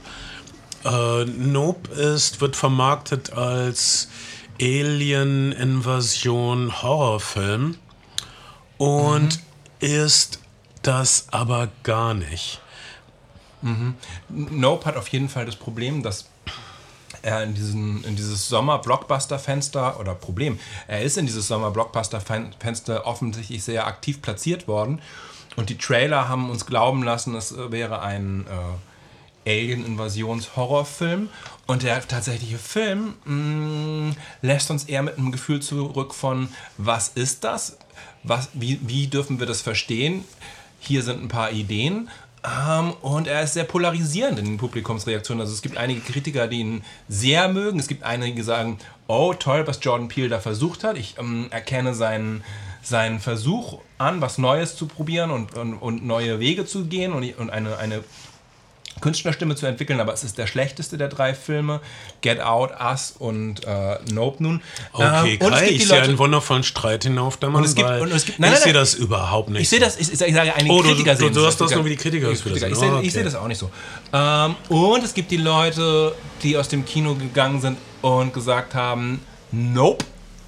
Äh, Nope ist, wird vermarktet als Alien-Invasion-Horrorfilm und ist das aber gar nicht. Nope hat auf jeden Fall das Problem, dass er in, diesen, in dieses Sommer-Blockbuster-Fenster, oder Problem, er ist in dieses Sommer-Blockbuster-Fenster offensichtlich sehr aktiv platziert worden. Und die Trailer haben uns glauben lassen, es wäre ein äh, Alien-Invasions-Horrorfilm. Und der tatsächliche Film mh, lässt uns eher mit einem Gefühl zurück von, was ist das? Was, wie, wie dürfen wir das verstehen? Hier sind ein paar Ideen. Ähm, und er ist sehr polarisierend in den Publikumsreaktionen. Also es gibt einige Kritiker, die ihn sehr mögen. Es gibt einige, die sagen, oh toll, was Jordan Peele da versucht hat. Ich ähm, erkenne seinen, seinen Versuch an, was Neues zu probieren und, und, und neue Wege zu gehen und, und eine, eine Künstlerstimme zu entwickeln, aber es ist der schlechteste der drei Filme. Get Out, Us und äh, Nope nun. Okay, Ähm, und es gibt ich die sehe Leute, einen wundervollen Streit hinauf, der Mann, es gibt- und es gibt- nein, ich sehe das überhaupt nicht ich sehe das, ich, ich sage, einige Oh, du- Kritiker du- sehen du hast das Kritiker- nur, wie die Kritiker das wieder Ich sehe, sehe okay. das auch nicht so. Ähm, und es gibt die Leute, die aus dem Kino gegangen sind und gesagt haben, nope,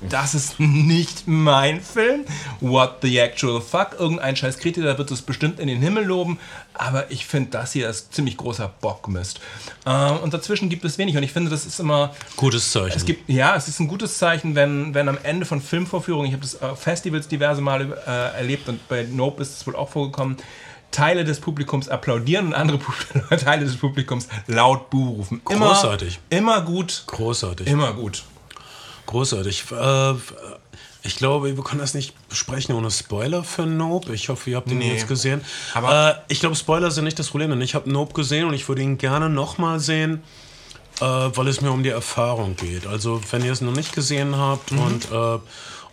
das ist nicht mein Film. What the actual fuck? Irgendein scheiß Kritiker wird es bestimmt in den Himmel loben, aber ich finde, das hier ist ziemlich großer Bockmist. Ähm, und dazwischen gibt es wenig und ich finde, das ist immer... Gutes Zeichen. Es gibt, ja, es ist ein gutes Zeichen, wenn, wenn am Ende von Filmvorführungen, ich habe das auf Festivals diverse Male äh, erlebt und bei Nope ist es wohl auch vorgekommen, Teile des Publikums applaudieren und andere Teile des Publikums laut Buh rufen. Immer, Großartig. Immer gut. Großartig. Immer gut. Großartig. Äh, ich glaube, wir können das nicht besprechen ohne Spoiler für Nope. Ich hoffe, ihr habt ihn Nee. jetzt gesehen. Aber- äh, ich glaube, Spoiler sind nicht das Problem, denn ich habe Nope gesehen und ich würde ihn gerne nochmal sehen, äh, weil es mir um die Erfahrung geht. Also, wenn ihr es noch nicht gesehen habt Mhm. und äh,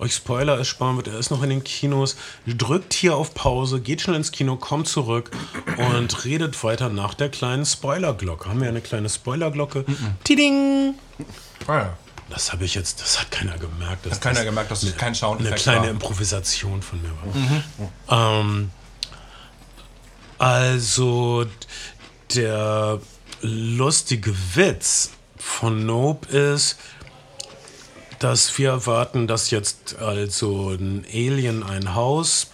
euch Spoiler ersparen wird, er ist noch in den Kinos, drückt hier auf Pause, geht schnell ins Kino, kommt zurück und redet weiter nach der kleinen Spoilerglocke. Haben wir eine kleine Spoilerglocke? Mhm. Tiding! Ja. Das habe ich jetzt, das hat keiner gemerkt. Dass Hat keiner das gemerkt, dass es kein eine Soundeffekt kleine war. Improvisation von mir war. Ähm, also der lustige Witz von Nope ist, dass wir erwarten, dass jetzt also ein Alien ein Haus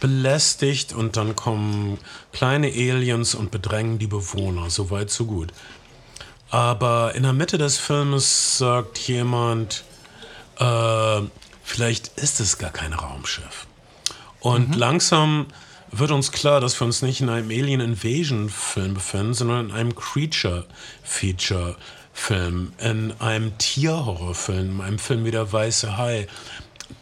belästigt und dann kommen kleine Aliens und bedrängen die Bewohner. So weit, so gut. Aber in der Mitte des Films sagt jemand, äh, vielleicht ist es gar kein Raumschiff. Und langsam wird uns klar, dass wir uns nicht in einem Alien Invasion Film befinden, sondern in einem Creature Feature Film, in einem Tierhorrorfilm, einem Film wie der Weiße Hai.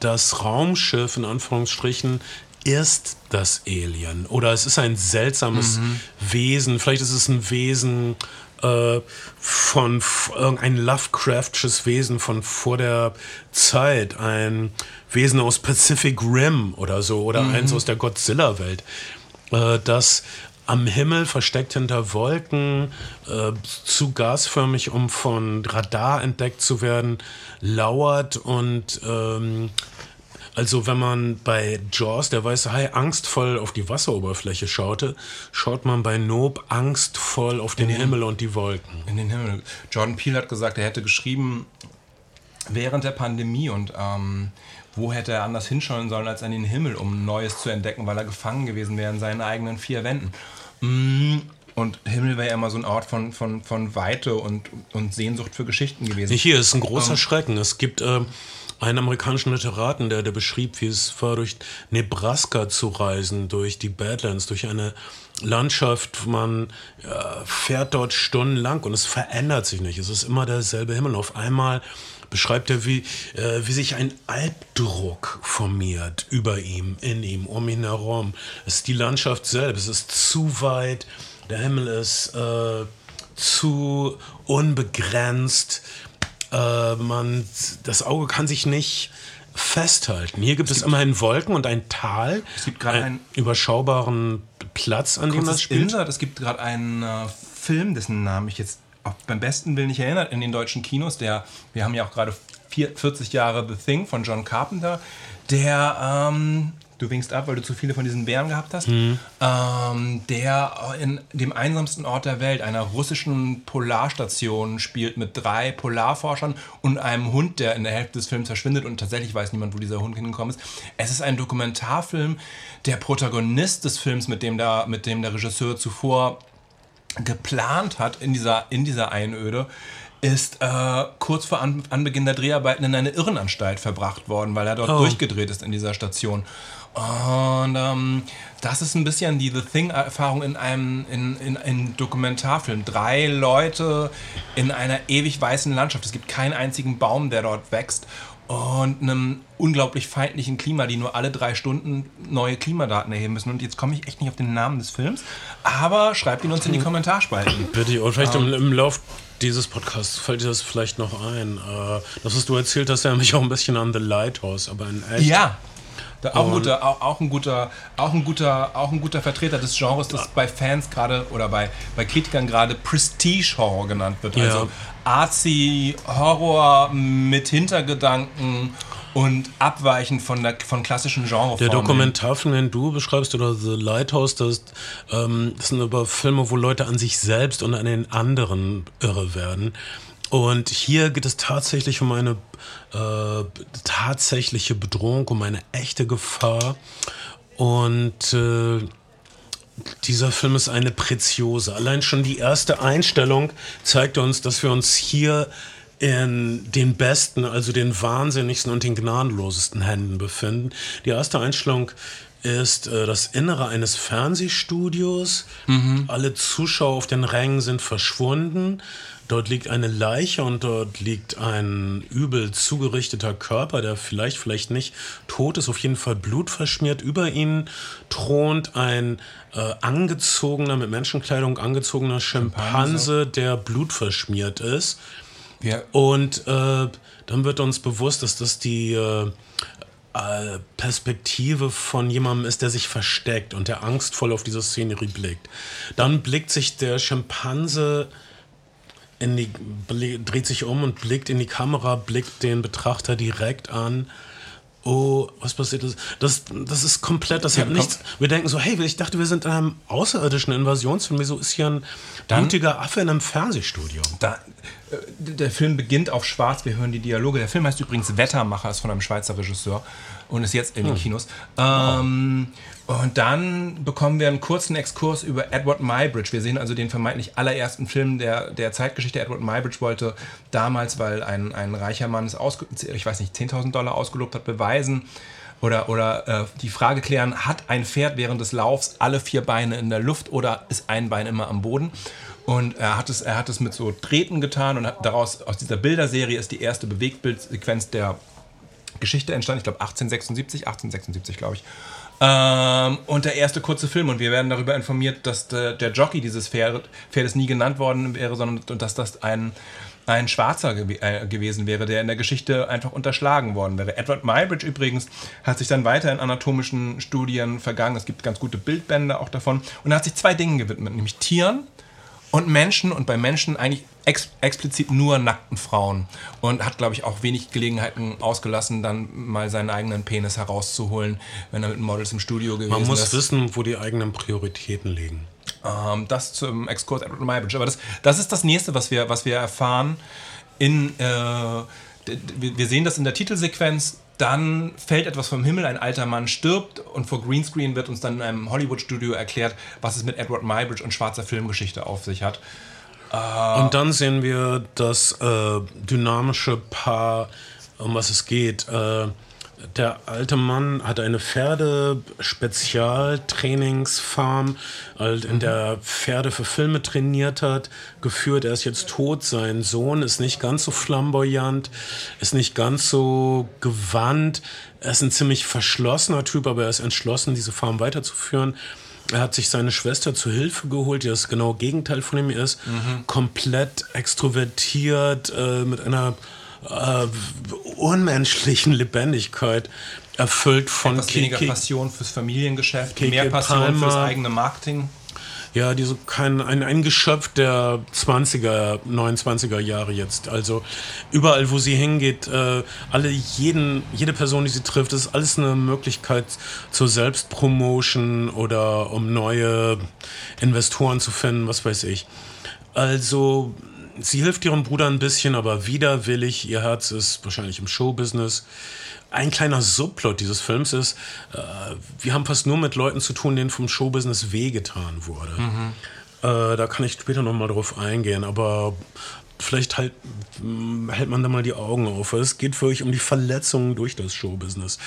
Das Raumschiff in Anführungsstrichen ist das Alien oder es ist ein seltsames Wesen. Vielleicht ist es ein Wesen äh, von irgendein Lovecraftsches Wesen von vor der Zeit, ein Wesen aus Pacific Rim oder so oder eins aus der Godzilla-Welt, äh, das am Himmel versteckt hinter Wolken, äh, zu gasförmig, um von Radar entdeckt zu werden, lauert und ähm, also wenn man bei Jaws, der weiße Hai, angstvoll auf die Wasseroberfläche schaute, schaut man bei Nope angstvoll auf den Himmel und die Wolken. In den Himmel. Jordan Peele hat gesagt, er hätte geschrieben während der Pandemie und ähm, wo hätte er anders hinschauen sollen als an den Himmel, um Neues zu entdecken, weil er gefangen gewesen wäre in seinen eigenen vier Wänden. Mm, Und Himmel wäre ja immer so ein Ort von, von, von Weite und, und Sehnsucht für Geschichten gewesen. Hier ist ein großer Schrecken. Es gibt ähm, einen amerikanischen Literaten, der, der beschrieb, wie es war, durch Nebraska zu reisen, durch die Badlands, durch eine Landschaft. Man äh, fährt dort stundenlang und es verändert sich nicht. Es ist immer derselbe Himmel. Auf einmal beschreibt er, wie, äh, wie sich ein Albdruck formiert über ihm, in ihm, um ihn herum. Es ist die Landschaft selbst. Es ist zu weit. Der Himmel ist äh, zu unbegrenzt. Äh, man, das Auge kann sich nicht festhalten. Hier gibt es, immerhin Wolken und ein Tal. Es gibt gerade einen- überschaubaren Platz, an dem das spielt. Insert, es gibt gerade einen äh, Film, dessen Namen ich jetzt auch beim besten Willen nicht erinnert, in den deutschen Kinos. Der, wir haben ja auch gerade vier- 40 Jahre The Thing von John Carpenter, der, ähm, du winkst ab, weil du zu viele von diesen Bären gehabt hast, Mhm. ähm, der in dem einsamsten Ort der Welt, einer russischen Polarstation, spielt mit drei Polarforschern und einem Hund, der in der Hälfte des Films verschwindet und tatsächlich weiß niemand, wo dieser Hund hingekommen ist. Es ist ein Dokumentarfilm. Der Protagonist des Films, mit dem der, mit dem der Regisseur zuvor geplant hat in dieser, in dieser Einöde, ist äh, kurz vor An Anbeginn der Dreharbeiten in eine Irrenanstalt verbracht worden, weil er dort Oh. durchgedreht ist in dieser Station. Und ähm, das ist ein bisschen die The Thing-Erfahrung in einem in, in, in Dokumentarfilm. Drei Leute in einer ewig weißen Landschaft. Es gibt keinen einzigen Baum, der dort wächst. Und einem unglaublich feindlichen Klima, die nur alle drei Stunden neue Klimadaten erheben müssen. Und jetzt komme ich echt nicht auf den Namen des Films, aber schreibt ihn uns in die Kommentarspalten. Bitte, und vielleicht im, im Lauf dieses Podcasts fällt dir das vielleicht noch ein. Äh, das, was du erzählt hast, erinnert mich auch ein bisschen an The Lighthouse, aber in echt. Ja. Da auch, ein guter, auch, auch, ein guter, auch, ein guter, auch ein guter Vertreter des Genres, das bei Fans gerade oder bei, bei Kritikern gerade Prestige-Horror genannt wird. Ja. Also artsy Horror mit Hintergedanken und abweichend von, der, von klassischen Genreformen. Der Dokumentarfilm, den du beschreibst, oder The Lighthouse, das, ähm, das sind aber Filme, wo Leute an sich selbst und an den anderen irre werden. Und hier geht es tatsächlich um eine äh, tatsächliche Bedrohung, um eine echte Gefahr. Und äh, dieser Film ist eine Preziose. Allein schon die erste Einstellung zeigt uns, dass wir uns hier in den besten, also den wahnsinnigsten und den gnadenlosesten Händen befinden. Die erste Einstellung ist äh, das Innere eines Fernsehstudios. Alle Zuschauer auf den Rängen sind verschwunden. Dort liegt eine Leiche und dort liegt ein übel zugerichteter Körper, der vielleicht, vielleicht nicht tot ist, auf jeden Fall blutverschmiert. Über ihnen thront ein äh, angezogener, mit Menschenkleidung angezogener Schimpanse, der blutverschmiert ist. Ja. Und äh, dann wird uns bewusst, dass das die äh, äh, Perspektive von jemandem ist, der sich versteckt und der angstvoll auf diese Szenerie blickt. Dann blickt sich der Schimpanse in die, dreht sich um und blickt in die Kamera, blickt den Betrachter direkt an. Oh, was passiert ist? Das, das ist komplett, das hat nichts. Wir denken so, hey, ich dachte, wir sind in einem außerirdischen Invasionsfilm. Wieso ist hier ein Dann- blutiger Affe in einem Fernsehstudio? Da, äh, der Film beginnt auf schwarz, wir hören die Dialoge. Der Film heißt übrigens Wettermacher, ist von einem Schweizer Regisseur und ist jetzt in den Kinos. Ähm, und dann bekommen wir einen kurzen Exkurs über Edward Muybridge. Wir sehen also den vermeintlich allerersten Film der, der Zeitgeschichte. Edward Muybridge wollte damals, weil ein, ein reicher Mann es ausge ich weiß nicht, 10.000 Dollar ausgelobt hat, beweisen, oder, oder äh, die Frage klären, hat ein Pferd während des Laufs alle vier Beine in der Luft oder ist ein Bein immer am Boden? Und er hat es, er hat es mit so Treten getan und daraus, aus dieser Bilderserie ist die erste Bewegtbildsequenz der Geschichte entstanden. Ich glaube 1876, 1876 glaube ich. Ähm, und der erste kurze Film. Und wir werden darüber informiert, dass der, der Jockey dieses Pferd, Pferdes nie genannt worden wäre, sondern dass das ein, ein Schwarzer gew äh, gewesen wäre, der in der Geschichte einfach unterschlagen worden wäre. Edward Muybridge übrigens hat sich dann weiter in anatomischen Studien vergangen. Es gibt ganz gute Bildbände auch davon. Und er hat sich zwei Dingen gewidmet, nämlich Tieren und Menschen und bei Menschen eigentlich ex explizit nur nackten Frauen und hat, glaube ich, auch wenig Gelegenheiten ausgelassen, dann mal seinen eigenen Penis herauszuholen, wenn er mit Models im Studio gewesen Man muss ist. wissen, wo die eigenen Prioritäten liegen. Ähm, das zum Exkurs Edward Muybridge. Aber das, das ist das nächste, was wir, was wir erfahren. In, äh, wir sehen das in der Titelsequenz. Dann fällt etwas vom Himmel, ein alter Mann stirbt und vor Greenscreen wird uns dann in einem Hollywood-Studio erklärt, was es mit Edward Muybridge und schwarzer Filmgeschichte auf sich hat. Und dann sehen wir das äh, dynamische Paar, um was es geht. Äh, der alte Mann hat eine Pferde-Spezialtrainingsfarm, halt in der Pferde für Filme trainiert hat, geführt. Er ist jetzt tot. Sein Sohn ist nicht ganz so flamboyant, ist nicht ganz so gewandt. Er ist ein ziemlich verschlossener Typ, aber er ist entschlossen, diese Farm weiterzuführen. Er hat sich seine Schwester zu Hilfe geholt, die das genaue Gegenteil von ihm ist. Komplett extrovertiert, äh, mit einer äh, unmenschlichen Lebendigkeit, erfüllt von Etwas weniger Kiki. Passion fürs Familiengeschäft, Keke mehr Passion Palmer. fürs eigene Marketing. Ja, die so kein, ein, ein Geschöpf der 20er, 29er Jahre jetzt. Also überall, wo sie hingeht, äh, alle, jeden, jede Person, die sie trifft, ist alles eine Möglichkeit zur Selbstpromotion oder um neue Investoren zu finden, was weiß ich. Also sie hilft ihrem Bruder ein bisschen, aber widerwillig. Ihr Herz ist wahrscheinlich im Showbusiness. Ein kleiner Subplot dieses Films ist, äh, wir haben fast nur mit Leuten zu tun, denen vom Showbusiness wehgetan wurde. Äh, da kann ich später nochmal drauf eingehen, aber vielleicht halt, mh, hält man da mal die Augen auf. Es geht wirklich um die Verletzungen durch das Showbusiness.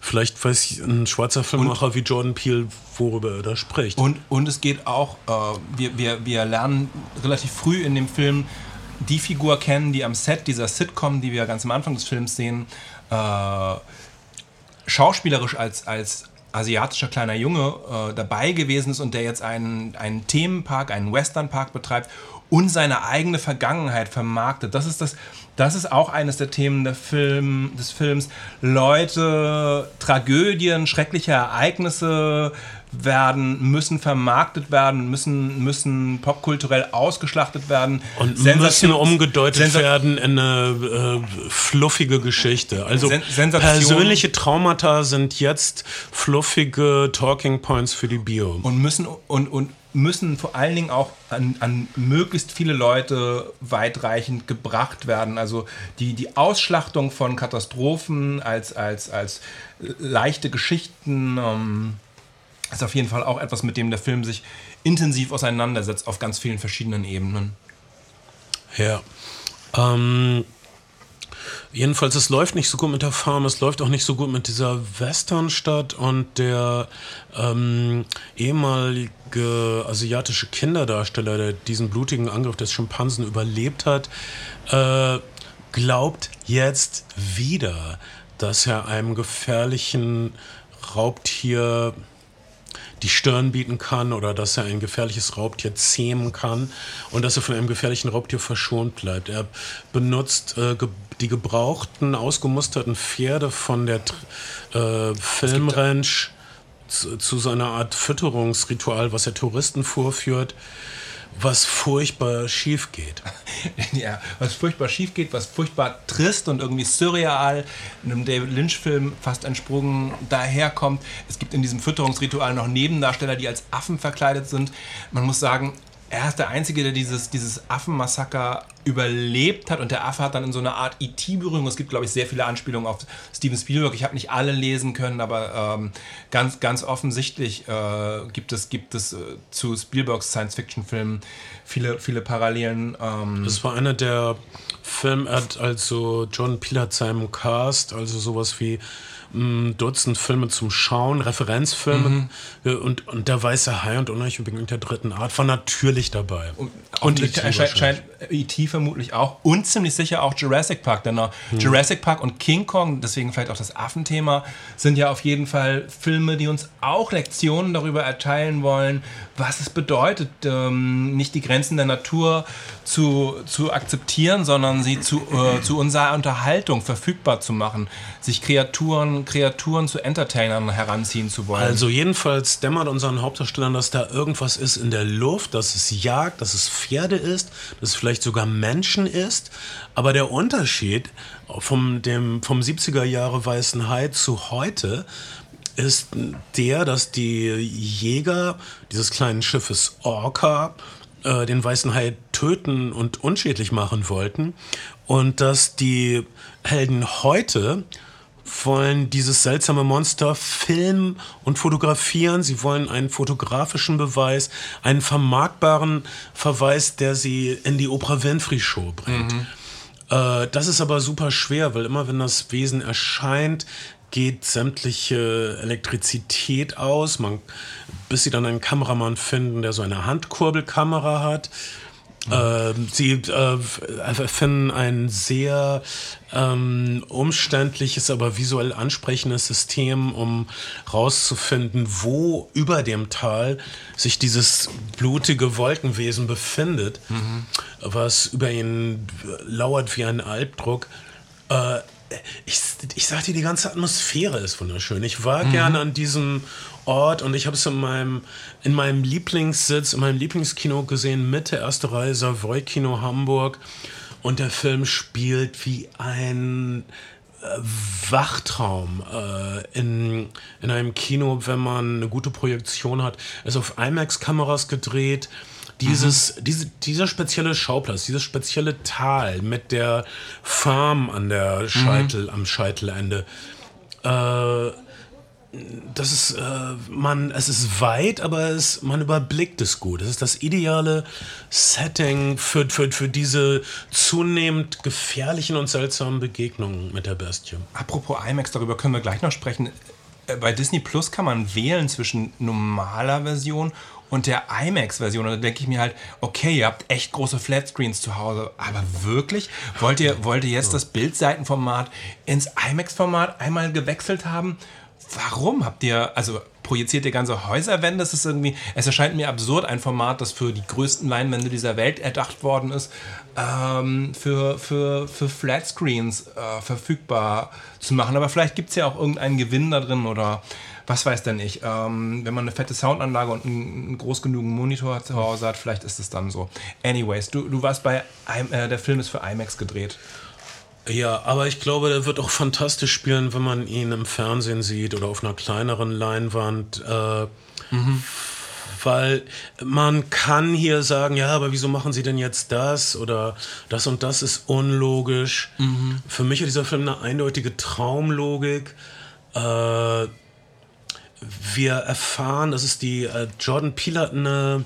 Vielleicht weiß ein schwarzer Filmemacher wie Jordan Peele, worüber er da spricht. Und, und es geht auch, äh, wir, wir, wir lernen relativ früh in dem Film die Figur kennen, die am Set dieser Sitcom, die wir ganz am Anfang des Films sehen, äh, schauspielerisch als, als asiatischer kleiner Junge äh, dabei gewesen ist und der jetzt einen, einen Themenpark, einen Westernpark betreibt und seine eigene Vergangenheit vermarktet. Das ist, das, das ist auch eines der Themen der Film, des Films. Leute, Tragödien, schreckliche Ereignisse werden, müssen vermarktet werden, müssen, müssen popkulturell ausgeschlachtet werden. Und Sensation- müssen umgedeutet Sensa- werden in eine äh, fluffige Geschichte. Also Sen- persönliche Traumata sind jetzt fluffige Talking Points für die Bio. und müssen und, und müssen vor allen Dingen auch an, an möglichst viele Leute weitreichend gebracht werden. Also die, die Ausschlachtung von Katastrophen als, als, als leichte Geschichten ähm, ist auf jeden Fall auch etwas, mit dem der Film sich intensiv auseinandersetzt auf ganz vielen verschiedenen Ebenen. Ja. Ähm, jedenfalls, es läuft nicht so gut mit der Farm, es läuft auch nicht so gut mit dieser Westernstadt und der ähm, ehemalige asiatische Kinderdarsteller, der diesen blutigen Angriff des Schimpansen überlebt hat, äh, glaubt jetzt wieder, dass er einem gefährlichen Raubtier die Stirn bieten kann oder dass er ein gefährliches Raubtier zähmen kann und dass er von einem gefährlichen Raubtier verschont bleibt. Er benutzt äh, die gebrauchten, ausgemusterten Pferde von der äh, Filmranch zu, zu so einer Art Fütterungsritual, was er Touristen vorführt. was furchtbar schief geht. ja, was furchtbar schief geht, was furchtbar trist und irgendwie surreal, einem David Lynch-Film fast entsprungen daherkommt. Es gibt in diesem Fütterungsritual noch Nebendarsteller, die als Affen verkleidet sind. Man muss sagen, er ist der Einzige, der dieses, dieses Affenmassaker überlebt hat und der Affe hat dann in so einer Art IT-Berührung. Es gibt, glaube ich, sehr viele Anspielungen auf Steven Spielberg. Ich habe nicht alle lesen können, aber ähm, ganz, ganz offensichtlich äh, gibt es, gibt es äh, zu Spielbergs Science-Fiction-Filmen viele, viele Parallelen. Ähm. Das war einer der Filme, also John Peel hat seinem Cast, also sowas wie Dutzend Filme zum Schauen, Referenzfilme mhm. und, und Der Weiße Hai und Unheimlich der dritten Art war natürlich dabei. Und, und E.T. scheint E.T. vermutlich auch und ziemlich sicher auch Jurassic Park, denn mhm. Jurassic Park und King Kong, deswegen vielleicht auch das Affenthema, sind ja auf jeden Fall Filme, die uns auch Lektionen darüber erteilen wollen, was es bedeutet, ähm, nicht die Grenzen der Natur zu, zu akzeptieren, sondern sie zu, äh, zu unserer Unterhaltung verfügbar zu machen, sich Kreaturen, Kreaturen zu Entertainern heranziehen zu wollen. Also jedenfalls dämmert unseren Hauptdarstellern, dass da irgendwas ist in der Luft, dass es Jagd, dass es Pferde ist, dass es vielleicht sogar Menschen ist. Aber der Unterschied vom, dem, vom 70er Jahre Weißen Hai zu heute ist der, dass die Jäger dieses kleinen Schiffes Orca äh, den weißen Hai töten und unschädlich machen wollten und dass die Helden heute wollen dieses seltsame Monster filmen und fotografieren. Sie wollen einen fotografischen Beweis, einen vermarktbaren Verweis, der sie in die Oprah Winfrey Show bringt. Mhm. Äh, das ist aber super schwer, weil immer wenn das Wesen erscheint, geht sämtliche Elektrizität aus, man, bis sie dann einen Kameramann finden, der so eine Handkurbelkamera hat. Äh, sie äh, finden ein sehr ähm, umständliches, aber visuell ansprechendes System, um rauszufinden, wo über dem Tal sich dieses blutige Wolkenwesen befindet, mhm. was über ihn lauert wie ein Albdruck. Äh, ich, ich sag dir, die ganze Atmosphäre ist wunderschön. Ich war mhm. gerne an diesem Ort und ich habe es in meinem, in meinem Lieblingssitz, in meinem Lieblingskino gesehen, Mitte erste Reihe, Savoy Kino Hamburg. Und der Film spielt wie ein äh, Wachtraum äh, in, in einem Kino, wenn man eine gute Projektion hat. Ist auf IMAX-Kameras gedreht dieses, mhm. diese, dieser spezielle Schauplatz, dieses spezielle Tal mit der Farm an der Scheitel, mhm. am Scheitelende, äh, das ist, äh, man, es ist weit, aber es, man überblickt es gut. Es ist das ideale Setting für, für, für diese zunehmend gefährlichen und seltsamen Begegnungen mit der Bestie. Apropos IMAX, darüber können wir gleich noch sprechen. Äh, bei Disney Plus kann man wählen zwischen normaler Version und der IMAX-Version. Und da denke ich mir halt, okay, ihr habt echt große Flatscreens zu Hause, aber wirklich? Wollt ihr, wollt ihr jetzt das Bildseitenformat ins IMAX-Format einmal gewechselt haben? Warum habt ihr, also projiziert ihr ganze Häuserwände? Das ist irgendwie, es erscheint mir absurd, ein Format, das für die größten Leinwände dieser Welt erdacht worden ist, ähm, für, für, für Flatscreens äh, verfügbar zu machen. Aber vielleicht gibt es ja auch irgendeinen Gewinn da drin oder was weiß denn ich, ähm, wenn man eine fette Soundanlage und einen, einen groß genügend Monitor zu Hause hat, vielleicht ist es dann so. Anyways, du, du warst bei, äh, der Film ist für IMAX gedreht. Ja, aber ich glaube, der wird auch fantastisch spielen, wenn man ihn im Fernsehen sieht oder auf einer kleineren Leinwand. Äh, mhm. Weil man kann hier sagen, ja, aber wieso machen sie denn jetzt das oder das und das ist unlogisch. Mhm. Für mich hat dieser Film eine eindeutige Traumlogik. Äh, wir erfahren, dass es die äh, Jordan Peele hat eine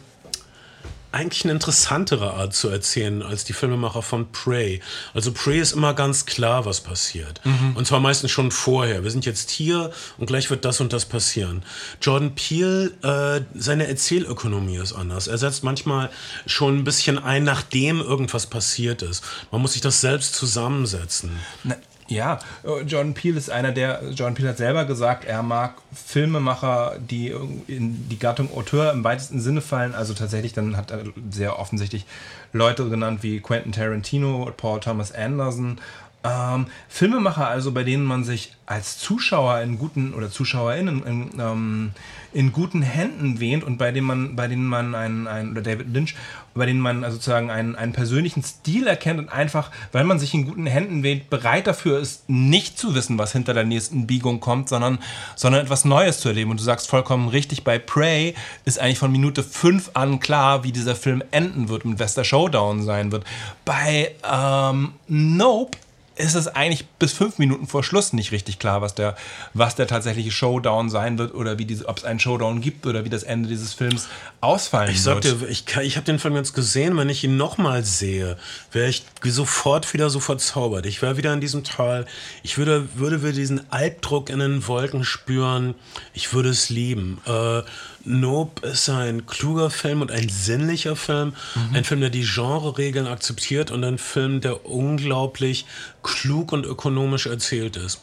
eigentlich eine interessantere Art zu erzählen als die Filmemacher von Prey. Also Prey ist immer ganz klar, was passiert. Mhm. Und zwar meistens schon vorher. Wir sind jetzt hier und gleich wird das und das passieren. Jordan Peele, äh, seine Erzählökonomie ist anders. Er setzt manchmal schon ein bisschen ein, nachdem irgendwas passiert ist. Man muss sich das selbst zusammensetzen. Na ja, äh, John Peel ist einer der, John Peel hat selber gesagt, er mag Filmemacher, die in die Gattung Auteur im weitesten Sinne fallen. Also tatsächlich, dann hat er sehr offensichtlich Leute genannt wie Quentin Tarantino, Paul Thomas Anderson. Ähm, Filmemacher also, bei denen man sich als Zuschauer in guten oder ZuschauerInnen in, ähm, in guten Händen wähnt und bei denen man, bei denen man einen, einen oder David Lynch, bei denen man also sozusagen einen, einen persönlichen Stil erkennt und einfach, weil man sich in guten Händen wähnt, bereit dafür ist, nicht zu wissen, was hinter der nächsten Biegung kommt, sondern, sondern etwas Neues zu erleben. Und du sagst vollkommen richtig, bei Prey ist eigentlich von Minute 5 an klar, wie dieser Film enden wird und was der Showdown sein wird. Bei ähm, Nope ist es eigentlich bis fünf Minuten vor Schluss nicht richtig klar, was der, was der tatsächliche Showdown sein wird oder wie diese, ob es einen Showdown gibt oder wie das Ende dieses Films ausfallen ich wird. Dir, ich, ich habe den Film jetzt gesehen, wenn ich ihn nochmal sehe, wäre ich sofort wieder so verzaubert. Ich wäre wieder in diesem Tal. Ich würde, würde wieder diesen Albdruck in den Wolken spüren. Ich würde es lieben. Äh, Nope ist ein kluger Film und ein sinnlicher Film. Mhm. Ein Film, der die Genre-Regeln akzeptiert und ein Film, der unglaublich klug und ökonomisch erzählt ist.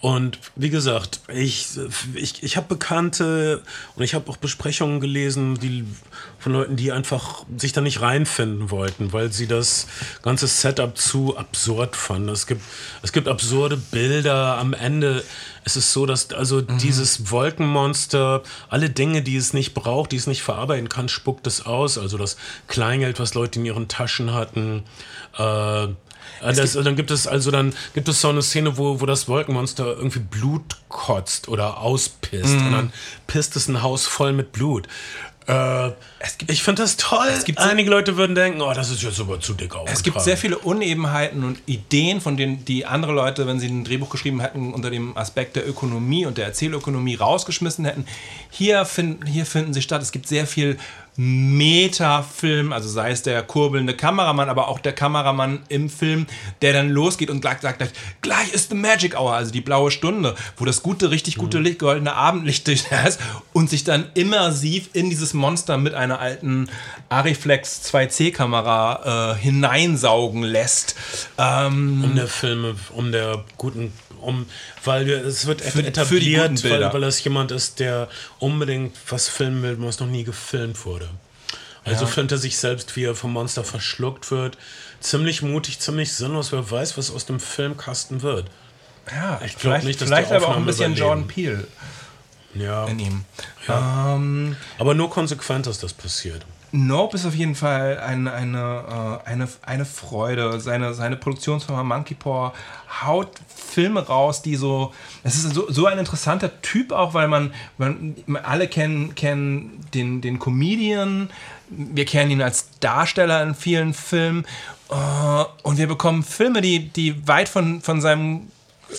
Und wie gesagt, ich, ich, ich habe Bekannte und ich habe auch Besprechungen gelesen, die von Leuten, die einfach sich da nicht reinfinden wollten, weil sie das ganze Setup zu absurd fanden. Es gibt, es gibt absurde Bilder. Am Ende ist es so, dass also mhm. dieses Wolkenmonster alle Dinge, die es nicht braucht, die es nicht verarbeiten kann, spuckt es aus. Also das Kleingeld, was Leute in ihren Taschen hatten. Äh, das, dann gibt es also dann gibt es so eine Szene, wo, wo das Wolkenmonster irgendwie Blut kotzt oder auspisst mm. und dann pisst es ein Haus voll mit Blut. Äh, gibt, ich finde das toll. Einige Leute würden denken, oh, das ist jetzt aber zu dick Es gibt sehr viele Unebenheiten und Ideen, von denen die andere Leute, wenn sie ein Drehbuch geschrieben hätten, unter dem Aspekt der Ökonomie und der Erzählökonomie rausgeschmissen hätten. Hier, find, hier finden sie statt. Es gibt sehr viel Metafilm, also sei es der kurbelnde Kameramann, aber auch der Kameramann im Film, der dann losgeht und gleich sagt, gleich ist the Magic Hour, also die blaue Stunde, wo das gute, richtig gute mhm. Licht, goldene Abendlicht ist und sich dann immersiv in dieses Monster mit einer alten Ariflex 2C-Kamera äh, hineinsaugen lässt. Ähm, um der Filme, um der guten um, weil es wird für, etabliert, für weil, weil das jemand ist, der unbedingt was filmen will, was noch nie gefilmt wurde. Also ja. filmt er sich selbst, wie er vom Monster verschluckt wird. Ziemlich mutig, ziemlich sinnlos. Wer weiß, was aus dem Filmkasten wird. Ja, ich glaube nicht, dass Vielleicht aber auch ein bisschen überleben. Jordan Peele ja. in ihm. Ja. Ähm, aber nur konsequent ist das passiert. Nope ist auf jeden Fall eine, eine, äh, eine, eine Freude. Seine, seine Produktionsfirma Monkey Paw haut Filme raus, die so. Es ist so, so ein interessanter Typ auch, weil man, man alle kennen, kennen den, den Comedian, wir kennen ihn als Darsteller in vielen Filmen. Äh, und wir bekommen Filme, die, die weit von, von seinem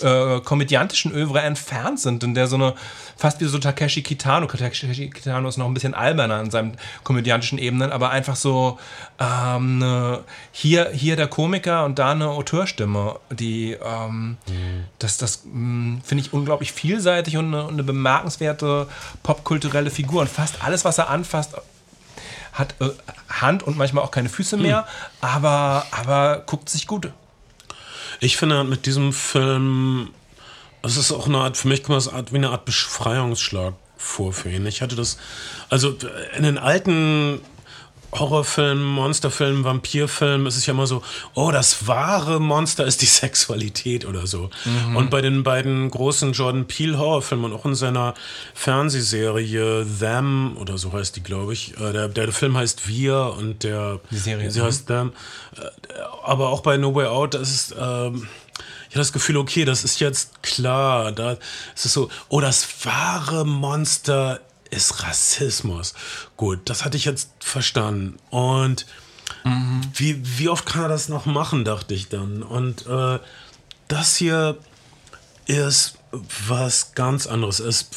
äh, komödiantischen Övre entfernt sind und der so eine fast wie so Takeshi Kitano. Takeshi Kitano ist noch ein bisschen alberner in seinen komödiantischen Ebenen, aber einfach so ähm, ne, hier, hier der Komiker und da eine Auteurstimme, die ähm, mhm. das, das hm, finde ich unglaublich vielseitig und eine, eine bemerkenswerte popkulturelle Figur. Und fast alles, was er anfasst, hat äh, Hand und manchmal auch keine Füße mehr, mhm. aber, aber guckt sich gut. Ich finde mit diesem Film, es ist auch eine Art, für mich kommt das wie eine Art Befreiungsschlag ihn. Ich hatte das, also in den alten Horrorfilmen, Monsterfilmen, Vampirfilmen ist es ja immer so, oh, das wahre Monster ist die Sexualität oder so. Mhm. Und bei den beiden großen Jordan Peele Horrorfilmen und auch in seiner Fernsehserie Them oder so heißt die, glaube ich, äh, der, der Film heißt Wir und der die Serie sie heißt Them. Äh, aber auch bei No Way Out, das ist ähm, ich habe das Gefühl, okay, das ist jetzt klar. Da ist es so, oh, das wahre Monster ist Rassismus. Gut, das hatte ich jetzt verstanden. Und mhm. wie, wie oft kann er das noch machen, dachte ich dann. Und äh, das hier ist was ganz anderes. Es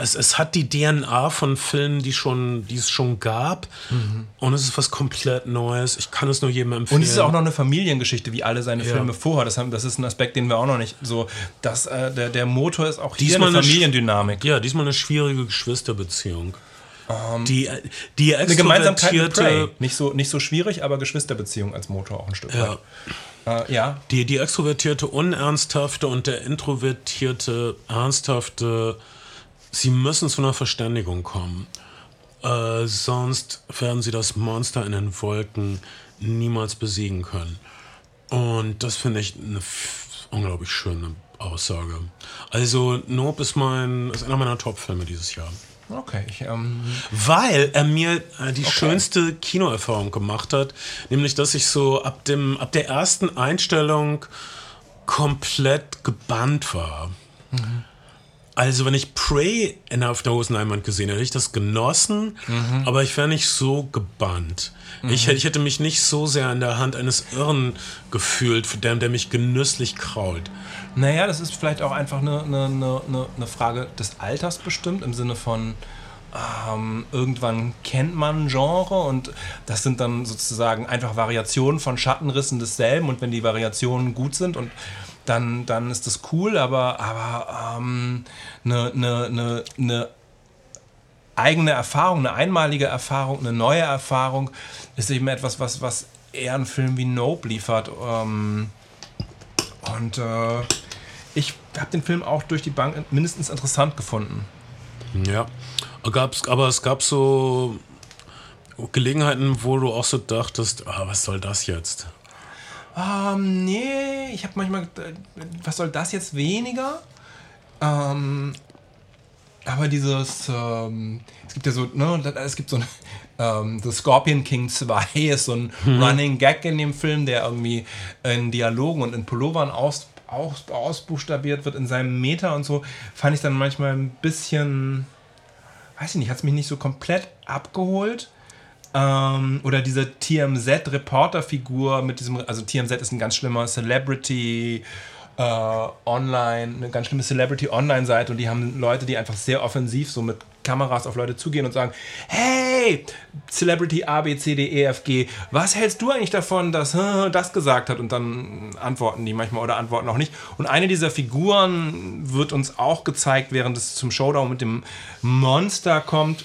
es, es hat die DNA von Filmen, die, schon, die es schon gab. Mhm. Und es ist was komplett Neues. Ich kann es nur jedem empfehlen. Und es ist auch noch eine Familiengeschichte, wie alle seine ja. Filme vorher. Das, haben, das ist ein Aspekt, den wir auch noch nicht so. Das, äh, der, der Motor ist auch diesmal eine Familiendynamik. ja, diesmal eine schwierige Geschwisterbeziehung. Um, ähm, die, die eine Gemeinsamkeit mit Prey. Nicht so, nicht so schwierig, aber Geschwisterbeziehung als Motor auch ein Stück ja. weit. Äh, ja. Die, die extrovertierte, unernsthafte und der introvertierte, ernsthafte Sie müssen zu einer Verständigung kommen. Äh, sonst werden sie das Monster in den Wolken niemals besiegen können. Und das finde ich eine unglaublich schöne Aussage. Also Nope ist mein ist einer meiner Top-Filme dieses Jahr. Okay, ich, ähm, Weil er mir äh, die schönste Kinoerfahrung gemacht hat, nämlich dass ich so ab dem ab der ersten Einstellung komplett gebannt war. Also wenn ich Prey in auf der Hosenleinwand gesehen hätte, hätte ich das genossen, aber ich wäre nicht so gebannt. Ich, hätte- ich hätte mich nicht so sehr in der Hand eines Irren gefühlt, der, der mich genüsslich krault. Naja, das ist vielleicht auch einfach eine, eine, eine, eine- Frage des Alters bestimmt, im Sinne von ähm, irgendwann kennt man Genre und das sind dann sozusagen einfach Variationen von Schattenrissen desselben und wenn die Variationen gut sind und dann, dann ist das cool, aber, aber ähm, eine, eine, eine, eine eigene Erfahrung, eine einmalige Erfahrung, eine neue Erfahrung ist eben etwas, was, was eher ein Film wie Nope liefert. Ähm, und äh, ich habe den Film auch durch die Bank mindestens interessant gefunden. Ja, gab's, aber es gab so Gelegenheiten, wo du auch so dachtest, ah, was soll das jetzt? Ähm, nee, ich habe manchmal, gedacht, was soll das jetzt weniger? Ähm, aber dieses, ähm, es gibt ja so, ne, es gibt so ein, ähm, The Scorpion King 2 ist so ein Running Gag in dem Film, der irgendwie in Dialogen und in Pullovern aus, aus, ausbuchstabiert wird in seinem Meter und so, fand ich dann manchmal ein bisschen, weiß ich nicht, hat es mich nicht so komplett abgeholt. Ähm, oder diese TMZ-Reporter-Figur mit diesem, also TMZ ist ein ganz schlimmer Celebrity äh, Online, eine ganz schlimme Celebrity-Online-Seite und die haben Leute, die einfach sehr offensiv so mit Kameras auf Leute zugehen und sagen, hey, Celebrity A, B, C, D, E, F, G, was hältst du eigentlich davon, dass äh, das gesagt hat? Und dann antworten die manchmal oder antworten auch nicht. Und eine dieser Figuren wird uns auch gezeigt, während es zum Showdown mit dem Monster kommt.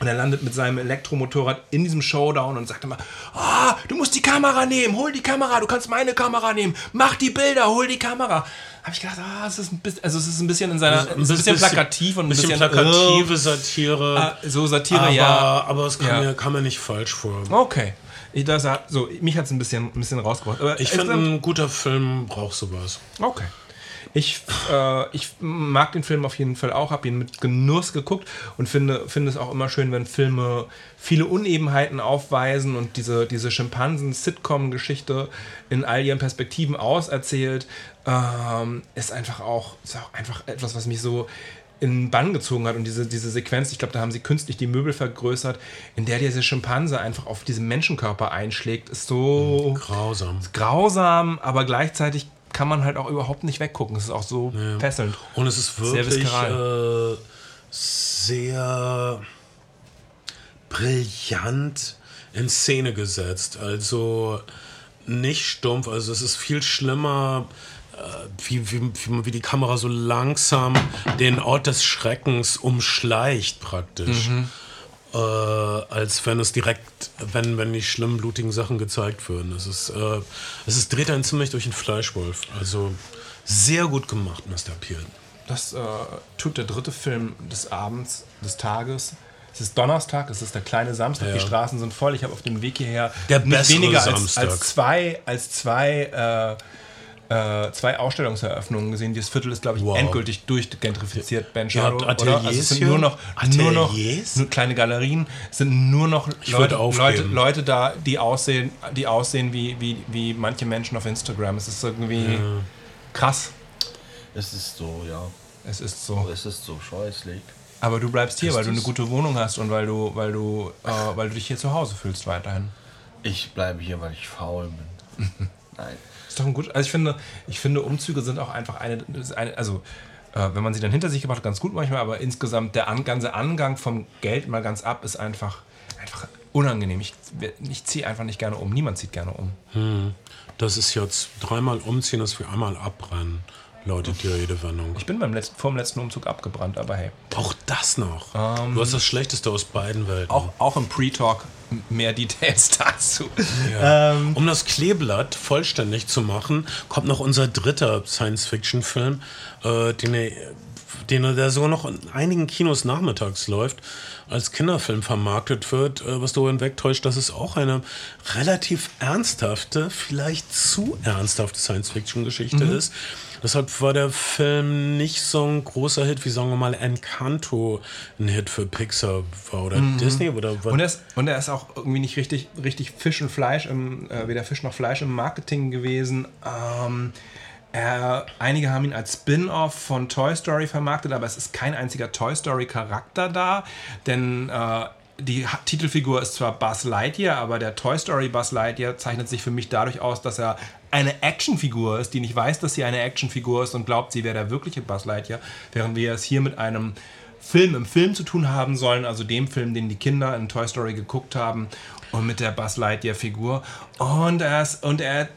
Und er landet mit seinem Elektromotorrad in diesem Showdown und sagt immer, ah, du musst die Kamera nehmen, hol die Kamera, du kannst meine Kamera nehmen, mach die Bilder, hol die Kamera. Habe ich gedacht, ah, es ist ein bisschen, also es ist ein bisschen in seiner, ein bisschen plakativ und ein bisschen, bisschen, plakative Satire. äh, so Satire, aber, ja. aber es kam, Ja. mir, kam mir nicht falsch vor. Okay. Ich, das, hat- so, mich hat es ein bisschen, ein bisschen rausgebracht. Aber Ich finde, ein guter Film braucht sowas. Okay. Ich, äh, ich mag den Film auf jeden Fall auch, habe ihn mit Genuss geguckt und finde, finde es auch immer schön, wenn Filme viele Unebenheiten aufweisen und diese, diese Schimpansen-Sitcom-Geschichte in all ihren Perspektiven auserzählt, ähm, ist einfach auch, ist auch einfach etwas, was mich so in den Bann gezogen hat und diese, diese Sequenz, ich glaube, da haben sie künstlich die Möbel vergrößert, in der dieser Schimpanse einfach auf diesen Menschenkörper einschlägt, ist so Grausam. grausam, aber gleichzeitig kann man halt auch überhaupt nicht weggucken. Es ist auch so fesselnd. Und es ist Sehr wirklich viskaral. äh, sehr brillant in Szene gesetzt. Also nicht stumpf, also es ist viel schlimmer, äh, wie, wie, wie, wie die Kamera so langsam den Ort des Schreckens umschleicht praktisch. Äh, als wenn es direkt, wenn, wenn die schlimmen, blutigen Sachen gezeigt würden. Es ist, äh, es ist, dreht einen ziemlich durch den Fleischwolf. Also sehr gut gemacht, Mr. Peel. Das äh, tut der dritte Film des Abends, des Tages. Es ist Donnerstag, es ist der kleine Samstag, Ja. die Straßen sind voll. Ich habe auf dem Weg hierher Der nicht weniger als, als zwei, als zwei, äh, zwei Ausstellungseröffnungen gesehen. Dieses Viertel ist, glaube ich, Wow. endgültig durchgentrifiziert, Ben Ihr habt Shadow. oder? Also es sind Ateliers nur noch, nur noch Ateliers? nur kleine Galerien, es sind nur noch Leute, Leute. Leute da, die aussehen, die aussehen wie, wie, wie manche Menschen auf Instagram. Es ist irgendwie krass. Es ist so, ja. Es ist so. Es ist so scheußlich. Aber du bleibst hier, Ist weil du eine gute Wohnung hast und weil du, weil du, äh, weil du dich hier zu Hause fühlst weiterhin. Ich bleibe hier, weil ich faul bin. Nein. Ist doch ein gut. Also ich finde, ich finde Umzüge sind auch einfach eine, eine also äh, wenn man sie dann hinter sich gebracht ganz gut manchmal, aber insgesamt der an, ganze Angang vom Geld mal ganz ab ist einfach, einfach unangenehm. Ich, ich ziehe einfach nicht gerne um. Niemand zieht gerne um. Das ist jetzt dreimal umziehen, dass wir einmal abbrennen. Lautet die Redewendung. Ich bin beim letzten, vor dem letzten Umzug abgebrannt, aber hey. Auch das noch. du hast das Schlechteste aus beiden Welten. Auch, auch im Pre-Talk mehr Details dazu. Um das Kleeblatt vollständig zu machen, kommt noch unser dritter Science-Fiction-Film, äh, den, er- den er- der sogar noch in einigen Kinos nachmittags läuft, als Kinderfilm vermarktet wird, äh, was darüber hinwegtäuscht, dass es auch eine relativ ernsthafte, vielleicht zu ernsthafte Science-Fiction-Geschichte ist. Deshalb war der Film nicht so ein großer Hit, wie sagen wir mal Encanto ein Hit für Pixar war oder Disney oder was. Und er, ist, und er ist auch irgendwie nicht richtig, richtig Fisch und Fleisch, im, äh, weder Fisch noch Fleisch im Marketing gewesen. Ähm, er, einige haben ihn als Spin-off von Toy Story vermarktet, aber es ist kein einziger Toy Story-Charakter da, denn äh, die Titelfigur ist zwar Buzz Lightyear, aber der Toy Story Buzz Lightyear zeichnet sich für mich dadurch aus, dass er eine Actionfigur ist, die nicht weiß, dass sie eine Actionfigur ist und glaubt, sie wäre der wirkliche Buzz Lightyear, während wir es hier mit einem Film im Film zu tun haben sollen, also dem Film, den die Kinder in Toy Story geguckt haben und mit der Buzz Lightyear Figur und er ist, und er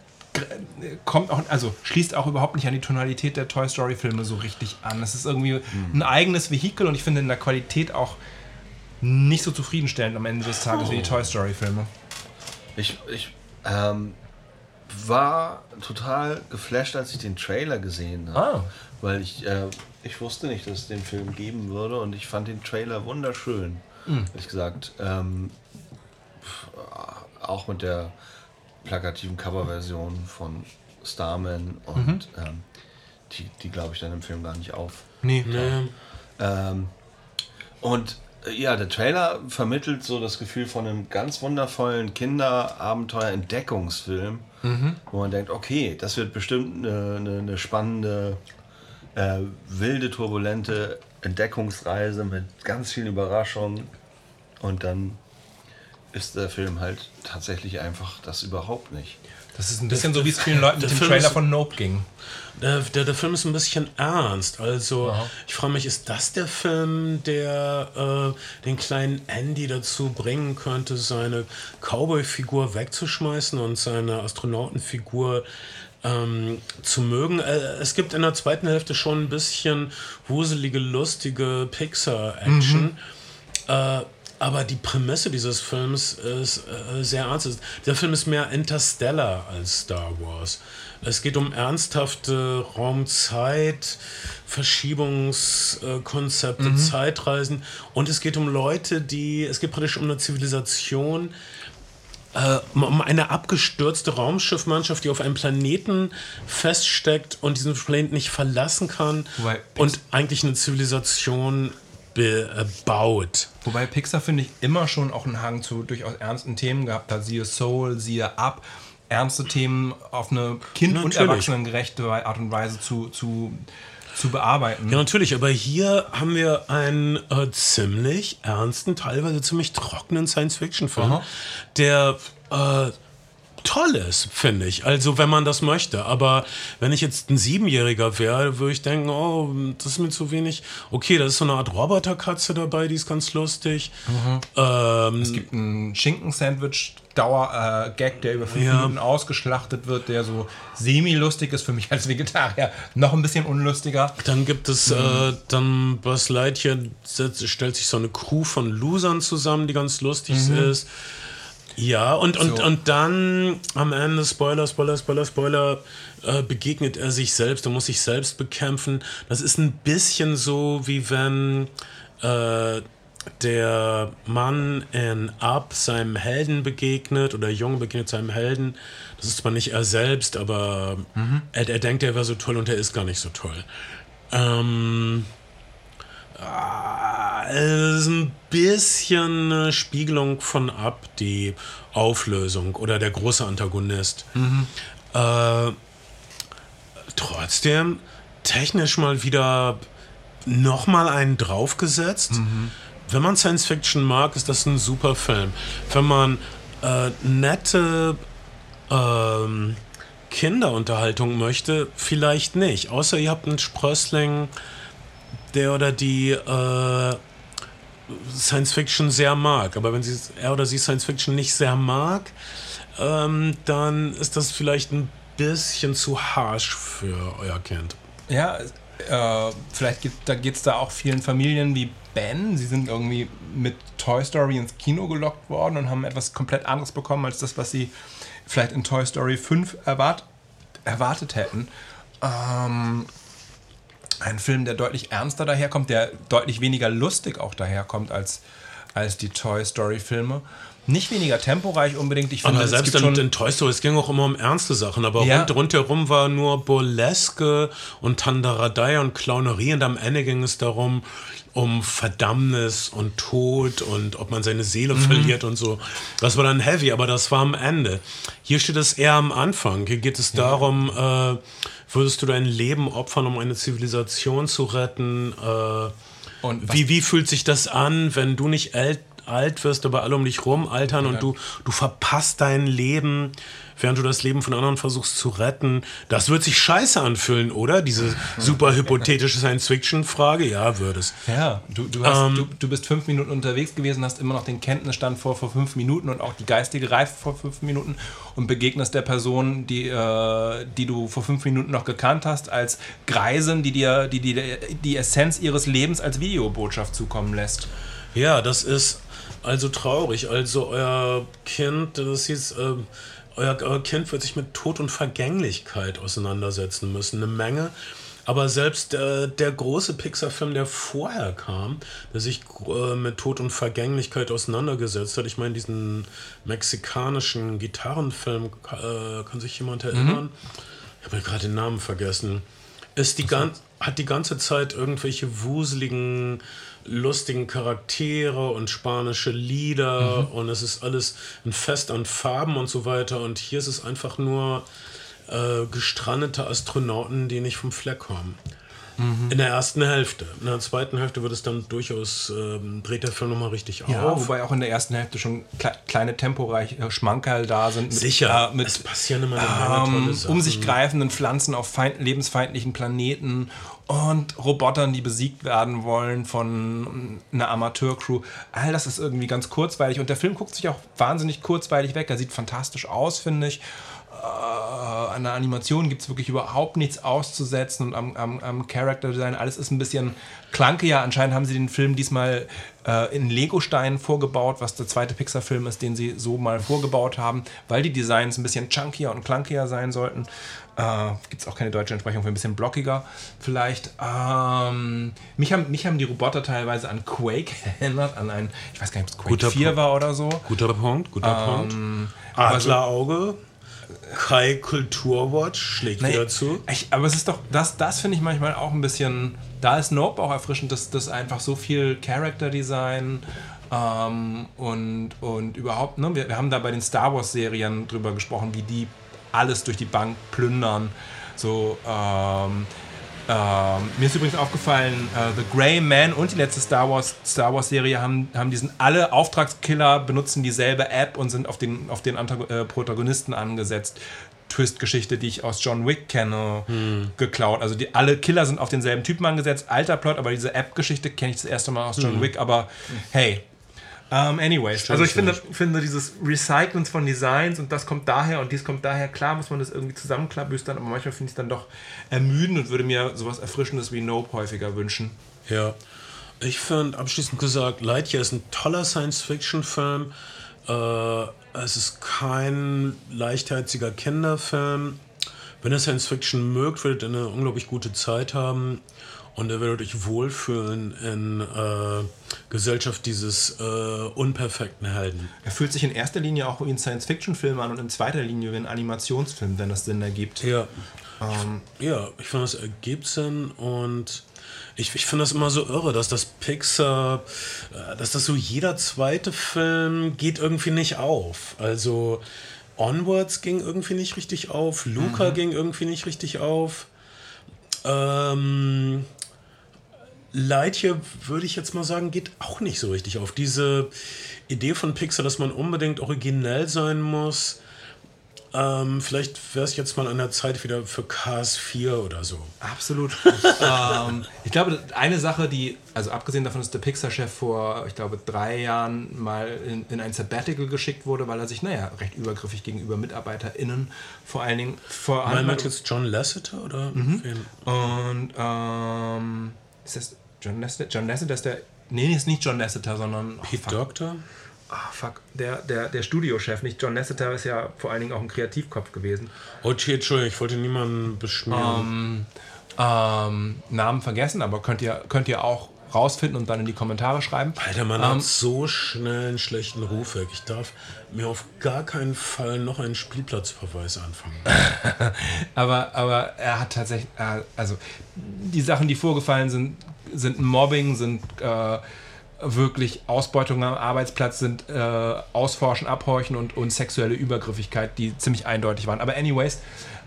kommt auch also schließt auch überhaupt nicht an die Tonalität der Toy Story Filme so richtig an. Es ist irgendwie ein eigenes Vehikel und ich finde in der Qualität auch nicht so zufriedenstellend am Ende des Tages wie die Toy Story Filme. Ich, ich ähm, war total geflasht, als ich den Trailer gesehen habe. Ah. Weil ich, äh, ich wusste nicht, dass es den Film geben würde und ich fand den Trailer wunderschön. Ehrlich gesagt. Ähm, auch mit der plakativen Coverversion von Starman und ähm, die, die glaube ich dann im Film gar nicht auf. Nee. Nee. Ähm, und ja, der Trailer vermittelt so das Gefühl von einem ganz wundervollen Kinderabenteuer-Entdeckungsfilm, wo man denkt, okay, das wird bestimmt eine, eine, eine spannende, äh, wilde, turbulente Entdeckungsreise mit ganz vielen Überraschungen. Und dann ist der Film halt tatsächlich einfach das überhaupt nicht. Das ist ein bisschen so, wie es vielen Leuten mit dem Film Trailer ist- von Nope ging. Der, der, der Film ist ein bisschen ernst. Also, ich frage mich, ist das der Film, der äh, den kleinen Andy dazu bringen könnte, seine Cowboy-Figur wegzuschmeißen und seine Astronautenfigur ähm, zu mögen? Äh, es gibt in der zweiten Hälfte schon ein bisschen wuselige, lustige Pixar-Action. Äh, aber die Prämisse dieses Films ist äh, sehr ernst. Der Film ist mehr Interstellar als Star Wars. Es geht um ernsthafte Raumzeit, Verschiebungskonzepte, Zeitreisen und es geht um Leute, die, es geht praktisch um eine Zivilisation, äh, um eine abgestürzte Raumschiffmannschaft, die auf einem Planeten feststeckt und diesen Planeten nicht verlassen kann Wobei- und eigentlich eine Zivilisation äh, baut. Wobei Pixar, finde ich, immer schon auch einen Hang zu durchaus ernsten Themen gehabt hat. Siehe Soul, siehe Up. Ernste Themen auf eine kind- und Natürlich. erwachsenengerechte Art und Weise zu, zu, zu bearbeiten. Ja, natürlich, aber hier haben wir einen äh, ziemlich ernsten, teilweise ziemlich trockenen Science-Fiction-Film, der äh, toll ist, finde ich. Also, wenn man das möchte. Aber wenn ich jetzt ein Siebenjähriger wäre, würde ich denken, oh, das ist mir zu wenig. Okay, da ist so eine Art Roboterkatze dabei, die ist ganz lustig. Ähm, Es gibt einen Schinken-Sandwich-Dauer-Gag, der über fünf Ja. Minuten ausgeschlachtet wird, der so semi-lustig ist für mich als Vegetarier. Noch ein bisschen unlustiger. Dann gibt es, äh, dann Lightyear setzt, stellt sich so eine Crew von Losern zusammen, die ganz lustig ist. Ja, und, und, So. und dann am Ende, Spoiler, Spoiler, Spoiler, Spoiler, äh, begegnet er sich selbst, er muss sich selbst bekämpfen. Das ist ein bisschen so, wie wenn äh, der Mann in Up seinem Helden begegnet oder der Junge begegnet seinem Helden. Das ist zwar nicht er selbst, aber er, er denkt, er wäre so toll und er ist gar nicht so toll. Ähm, es ist ein bisschen eine Spiegelung von Up, die Auflösung oder der große Antagonist. Äh, trotzdem technisch mal wieder nochmal einen draufgesetzt. Wenn man Science Fiction mag, ist das ein super Film. Wenn man äh, nette ähm, Kinderunterhaltung möchte, vielleicht nicht. Außer ihr habt einen Sprössling, der oder die äh, Science Fiction sehr mag. Aber wenn sie, er oder sie Science Fiction nicht sehr mag, ähm, dann ist das vielleicht ein bisschen zu harsh für euer Kind. Ja, äh, vielleicht geht, da geht es da auch vielen Familien wie Ben. Sie sind irgendwie mit Toy Story ins Kino gelockt worden und haben etwas komplett anderes bekommen als das, was sie vielleicht in Toy Story 5 erwart erwartet hätten. Ähm, ein Film, der deutlich ernster daherkommt, der deutlich weniger lustig auch daherkommt als, als die Toy Story-Filme. Nicht weniger temporeich unbedingt. Ich finde, aber es selbst in, in Toy Story, es ging auch immer um ernste Sachen, aber Ja. rund, rundherum war nur Burleske und Tandaradei und Clownerie und am Ende ging es darum, um Verdammnis und Tod und ob man seine Seele verliert und so. Das war dann heavy, aber das war am Ende. Hier steht es eher am Anfang. Hier geht es darum, äh, würdest du dein Leben opfern, um eine Zivilisation zu retten? Äh, Und wie, wie fühlt sich das an, wenn du nicht alt, alt wirst, aber alle um dich rum altern und du, du verpasst dein Leben, während du das Leben von anderen versuchst zu retten? Das wird sich scheiße anfühlen, oder? Diese super hypothetische Science-Fiction-Frage? Ja, würde es. Ja, du, du, hast, Ähm, du, du bist fünf Minuten unterwegs gewesen, hast immer noch den Kenntnisstand vor, vor fünf Minuten und auch die geistige Reife vor fünf Minuten und begegnest der Person, die, äh, die du vor fünf Minuten noch gekannt hast, als Greisin, die dir die, die, die Essenz ihres Lebens als Videobotschaft zukommen lässt. Ja, das ist also traurig. Also euer Kind, das hieß, ähm, euer, euer Kind wird sich mit Tod und Vergänglichkeit auseinandersetzen müssen. Eine Menge. Aber selbst äh, der große Pixar-Film, der vorher kam, der sich äh, mit Tod und Vergänglichkeit auseinandergesetzt hat, ich meine diesen mexikanischen Gitarrenfilm, äh, kann sich jemand erinnern? Ich habe gerade den Namen vergessen. Ist die gan hat die ganze Zeit irgendwelche wuseligen, lustigen Charaktere und spanische Lieder und es ist alles ein Fest an Farben und so weiter. Und hier ist es einfach nur äh, gestrandete Astronauten, die nicht vom Fleck kommen. In der ersten Hälfte. In der zweiten Hälfte wird es dann durchaus, ähm, dreht der Film nochmal richtig Ja, auf. wobei auch in der ersten Hälfte schon kle kleine temporeiche Schmankerl da sind. Mit, Sicher, äh, mit es passieren immer eine ähm, um sich greifenden Pflanzen auf feind lebensfeindlichen Planeten und Robotern, die besiegt werden wollen von einer Amateurcrew. All das ist irgendwie ganz kurzweilig und der Film guckt sich auch wahnsinnig kurzweilig weg. Er sieht fantastisch aus, finde ich. Äh, an der Animation gibt es wirklich überhaupt nichts auszusetzen und am, am, am Character Design, alles ist ein bisschen klanke. Anscheinend haben sie den Film diesmal äh, in Lego-Steinen vorgebaut, was der zweite Pixar-Film ist, den sie so mal vorgebaut haben, weil die Designs ein bisschen chunkier und clunkier sein sollten. Äh, gibt es auch keine deutsche Entsprechung für ein bisschen blockiger vielleicht. Ähm, mich, haben, mich haben die Roboter teilweise an Quake erinnert, an ein, ich weiß gar nicht, ob es Quake Guter 4 Punkt. war oder so. Guter Punkt, guter Punkt. aber so- Adlerauge, Kai Kulturwatch schlägt Nee, wieder zu. Ich, aber es ist doch, das, das finde ich manchmal auch ein bisschen, da ist Nope auch erfrischend, dass das einfach so viel Character Design ähm, und, und überhaupt, ne, wir, wir haben da bei den Star Wars Serien drüber gesprochen, wie die alles durch die Bank plündern. So, ähm, ähm, mir ist übrigens aufgefallen, äh, The Grey Man und die letzte Star Wars, Star Wars Serie haben, haben diesen alle Auftragskiller benutzen dieselbe App und sind auf den, auf den Antago äh, Protagonisten angesetzt. Twist-Geschichte, die ich aus John Wick kenne, geklaut. Also die, alle Killer sind auf denselben Typen angesetzt. Alter Plot, aber diese App-Geschichte kenne ich das erste Mal aus John Wick. Aber hey, ähm, anyways. Also ich finde, finde dieses Recycling von Designs und das kommt daher und dies kommt daher. Klar muss man das irgendwie zusammenklabüstern, aber manchmal finde ich es dann doch ermüdend und würde mir sowas Erfrischendes wie Nope häufiger wünschen. Ja. Ich finde, abschließend gesagt, Lightyear ist ein toller Science-Fiction-Film. Äh, es ist kein leichtherziger Kinderfilm. Wenn ihr Science-Fiction mögt, werdet ihr eine unglaublich gute Zeit haben. Und ihr werdet euch wohlfühlen in äh, Gesellschaft dieses äh, unperfekten Helden. Er fühlt sich in erster Linie auch wie ein Science-Fiction-Film an und in zweiter Linie wie ein Animationsfilm, wenn das Sinn ergibt. Ja. ja, ich finde, das ergibt Sinn und ich, ich finde das immer so irre, dass das Pixar, äh, dass das so jeder zweite Film geht irgendwie nicht auf. Also Onwards ging irgendwie nicht richtig auf, Luca ging irgendwie nicht richtig auf. Ähm, Lightyear würde ich jetzt mal sagen, geht auch nicht so richtig auf. Diese Idee von Pixar, dass man unbedingt originell sein muss, ähm, vielleicht wäre es jetzt mal an der Zeit wieder für Cars 4 oder so. Absolut. ähm, ich glaube, eine Sache, die, also abgesehen davon, dass der Pixar-Chef vor, ich glaube, drei Jahren mal in, in ein Sabbatical geschickt wurde, weil er sich, naja, recht übergriffig gegenüber MitarbeiterInnen vor allen Dingen vor Mein allem. jetzt John Lasseter oder wen? Und, ähm, ist das John Lasseter? John Lasseter ist der, nee, ist nicht John Lasseter, sondern, oh, Pete Doctor? ah, fuck, der, der, der Studiochef, nicht John Lasseter, ist ja vor allen Dingen auch ein Kreativkopf gewesen. Oh, okay, Entschuldigung, ich wollte niemanden beschmieren. Ähm, Namen vergessen, aber könnt ihr, könnt ihr auch rausfinden und dann in die Kommentare schreiben. Alter, man Ähm, hat so schnell einen schlechten Ruf weg. Ich darf mir auf gar keinen Fall noch einen Spielplatzverweis anfangen. Aber, aber er hat tatsächlich, äh, also die Sachen, die vorgefallen sind, sind Mobbing, sind äh, wirklich Ausbeutung am Arbeitsplatz, sind äh, Ausforschen, Abhorchen und, und sexuelle Übergriffigkeit, die ziemlich eindeutig waren. Aber anyways,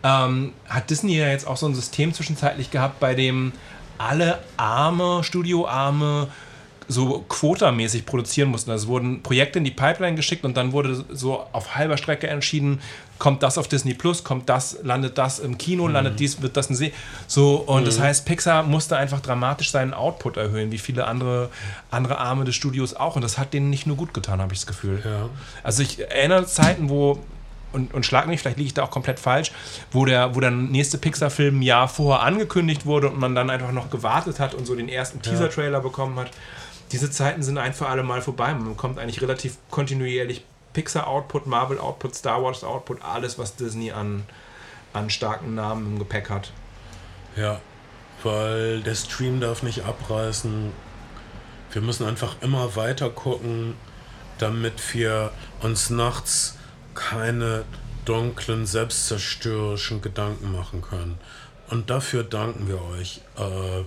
ähm, hat Disney ja jetzt auch so ein System zwischenzeitlich gehabt, bei dem alle Arme, Studioarme, so quotamäßig produzieren mussten. Also es wurden Projekte in die Pipeline geschickt und dann wurde so auf halber Strecke entschieden, kommt das auf Disney Plus, kommt das, landet das im Kino, landet dies, wird das ein See. So, und das heißt, Pixar musste einfach dramatisch seinen Output erhöhen, wie viele andere, andere Arme des Studios auch. Und das hat denen nicht nur gut getan, habe ich das Gefühl. Ja. Also ich erinnere Zeiten, wo, und, und schlag mich, vielleicht liege ich da auch komplett falsch, wo der, wo der nächste Pixar-Film ein Jahr vorher angekündigt wurde und man dann einfach noch gewartet hat und so den ersten Teaser-Trailer bekommen hat. Diese Zeiten sind ein für alle Mal vorbei. Man bekommt eigentlich relativ kontinuierlich Pixar-Output, Marvel-Output, Star Wars-Output, alles, was Disney an, an starken Namen im Gepäck hat. Ja, weil der Stream darf nicht abreißen. Wir müssen einfach immer weiter gucken, damit wir uns nachts keine dunklen, selbstzerstörerischen Gedanken machen können. Und dafür danken wir euch, äh,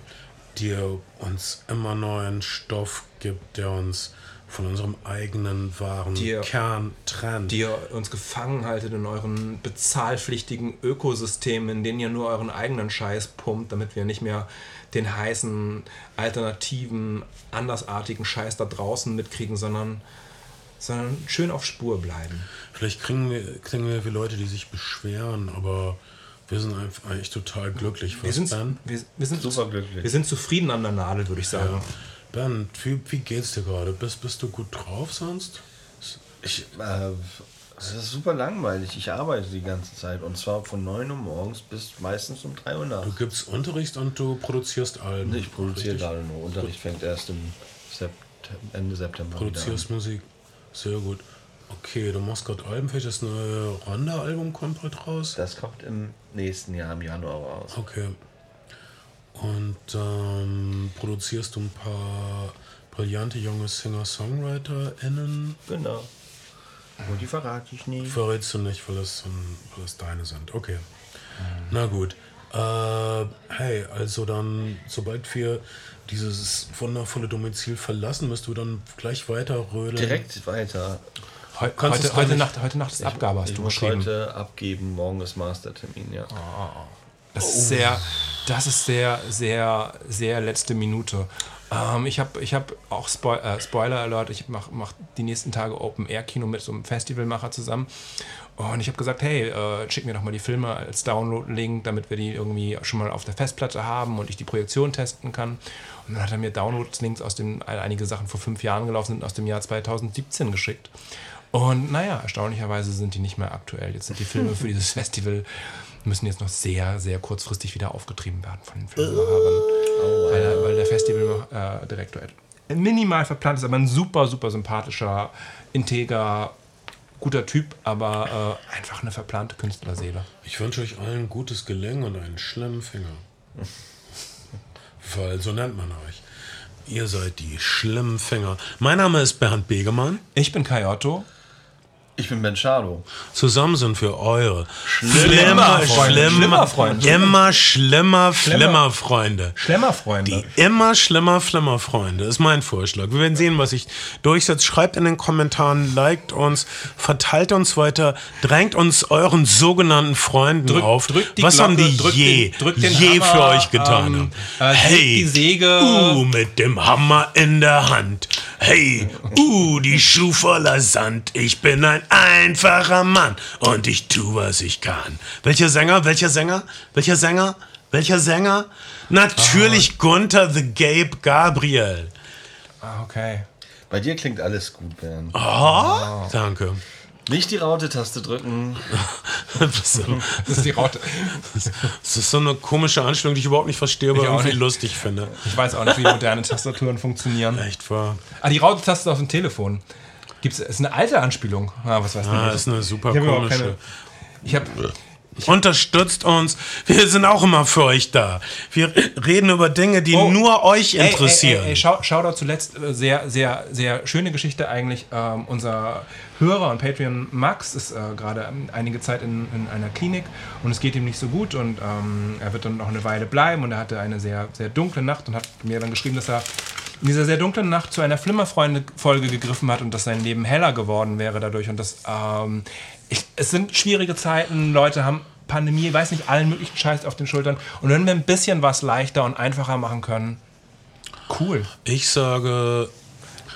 die ihr uns immer neuen Stoff gibt, der uns von unserem eigenen wahren ihr- Kern trennt. die ihr uns gefangen haltet in euren bezahlpflichtigen Ökosystemen, in denen ihr nur euren eigenen Scheiß pumpt, damit wir nicht mehr den heißen, alternativen, andersartigen Scheiß da draußen mitkriegen, sondern, sondern schön auf Spur bleiben. Vielleicht kriegen wir, kriegen wir wie Leute, die sich beschweren, aber wir sind einfach eigentlich total glücklich. Wir sind, Ben? wir, wir, sind, Super glücklich. wir sind zufrieden an der Nadel, würde ich sagen. Ben, wie, wie geht's dir gerade? Bist, bist du gut drauf sonst? Ich, äh, es ist super langweilig. Ich arbeite die ganze Zeit und zwar von 9 Uhr morgens bis meistens um 3 Uhr Du nachts. gibst Unterricht und du produzierst Alben. Ich produziere gerade nur. Unterricht fängt erst im Sept Ende September Produzierst Musik. Sehr gut. Okay, du machst gerade Alben. Vielleicht das neue Ronda-Album kommt bald raus. Das kommt im nächsten Jahr im Januar raus. Okay. Und ähm, produzierst du ein paar brillante junge Singer-SongwriterInnen? Genau. Und die verrate ich nicht. Verrätst du nicht, weil ein- weil es deine sind. Okay. Na gut. Äh, hey, also dann, sobald wir dieses wundervolle Domizil verlassen, müsst du dann gleich weiter rödeln. Direkt weiter. Heu, Kannst heute, heute, Nacht, heute Nacht ist Abgabe, hast Ich du muss geschrieben. heute abgeben. Morgen ist Mastertermin, ja. Das ist sehr, das ist sehr, sehr, sehr letzte Minute. Ähm, ich habe ich hab auch Spoil äh, Spoiler Alert, ich mache mach die nächsten Tage Open Air Kino mit so einem Festivalmacher zusammen. Und ich habe gesagt, hey, äh, schick mir doch mal die Filme als Download-Link, damit wir die irgendwie schon mal auf der Festplatte haben und ich die Projektion testen kann. Und dann hat er mir Download-Links aus dem, einige Sachen vor fünf Jahren gelaufen sind, aus dem Jahr 2017 geschickt. Und naja, erstaunlicherweise sind die nicht mehr aktuell. Jetzt sind die Filme für dieses Festival, müssen jetzt noch sehr, sehr kurzfristig wieder aufgetrieben werden von den Filmemachern. weil, der- weil der Festivaldirektor minimal verplant ist, aber ein super, super sympathischer, integer, guter Typ, aber äh, einfach eine verplante Künstlerseele. Ich wünsche euch allen gutes Gelingen und einen schlimmen Finger. Weil so nennt man euch. Ihr seid die schlimmen Finger. Mein Name ist Bernd Begemann. Ich bin Kai Otto. Ich bin Ben Schado. Zusammen sind wir eure Schlimmer Freunde. Schlimmer Freunde. Immer schlimmer, schlimmer Freunde. Schlemmerfreunde. Die immer schlimmer, schlimmer Freunde ist mein Vorschlag. Wir werden sehen, was sich durchsetzt. Schreibt in den Kommentaren, liked uns, verteilt uns weiter, drängt uns euren sogenannten Freunden Drückt- auf. drückt die was Glocke, haben die drückt je, den- den je Hammer, für euch getan? ähm, äh, hey, die Säge. Uh, mit dem Hammer in der Hand. Hey, uh, die Schuh voller Sand. Ich bin ein einfacher Mann und ich tu, was ich kann. Welcher Sänger? Welcher Sänger? Welcher Sänger? Welcher Sänger? Natürlich Gunther the Gabe Gabriel. Ah, okay. Bei dir klingt alles gut, Bernd. Oh, danke. Nicht die Raute-Taste drücken. Das ist, Das ist die Raute. das ist so eine komische Anstellung, die ich überhaupt nicht verstehe, aber Ich irgendwie nicht. lustig finde. Ich weiß auch nicht, wie moderne Tastaturen funktionieren. Echt wahr. Ah, die Raute-Taste auf dem Telefon. Gibt's, ist eine alte Anspielung. Ah, was weiß ich. Ah, nicht. ist eine super Ich komische. Ich habe Unterstützt uns. Wir sind auch immer für euch da. Wir reden über Dinge, die Oh. nur euch interessieren. Ey, ey, ey, schau, schau da zuletzt äh, sehr, sehr, sehr schöne Geschichte eigentlich. Ähm, unser Hörer und Patreon Max ist äh, gerade ähm, einige Zeit in, in einer Klinik und es geht ihm nicht so gut und ähm, er wird dann noch eine Weile bleiben und er hatte eine sehr, sehr dunkle Nacht und hat mir dann geschrieben, dass er in dieser sehr dunklen Nacht zu einer Flimmerfreunde-Folge gegriffen hat und dass sein Leben heller geworden wäre dadurch und das ähm, ich, es sind schwierige Zeiten, Leute haben Pandemie, weiß nicht, allen möglichen Scheiß auf den Schultern und wenn wir ein bisschen was leichter und einfacher machen können, cool. Ich sage,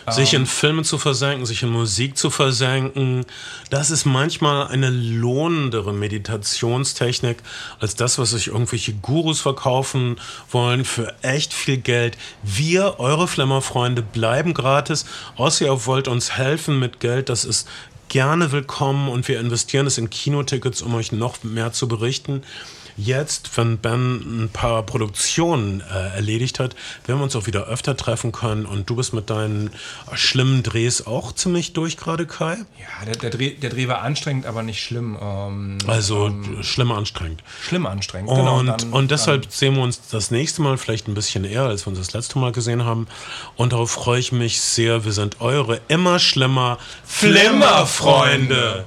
sich in Filme zu versenken, sich in Musik zu versenken, das ist manchmal eine lohnendere Meditationstechnik als das, was sich irgendwelche Gurus verkaufen wollen für echt viel Geld. Wir, eure Flimmerfreunde, bleiben gratis, außer ihr wollt uns helfen mit Geld. Das ist gerne willkommen und wir investieren es in Kinotickets, um euch noch mehr zu berichten. Jetzt, wenn Ben ein paar Produktionen äh, erledigt hat, werden wir uns auch wieder öfter treffen können. Und du bist mit deinen schlimmen Drehs auch ziemlich durch gerade, Kai? Ja, der, der, Dreh, der Dreh war anstrengend, aber nicht schlimm. Ähm, Also schlimm anstrengend. schlimm anstrengend. Und, genau, dann- und deshalb sehen wir uns das nächste Mal vielleicht ein bisschen eher, als wir uns das letzte Mal gesehen haben. Und darauf freue ich mich sehr. Wir sind eure immer schlimmer Flimmerfreunde.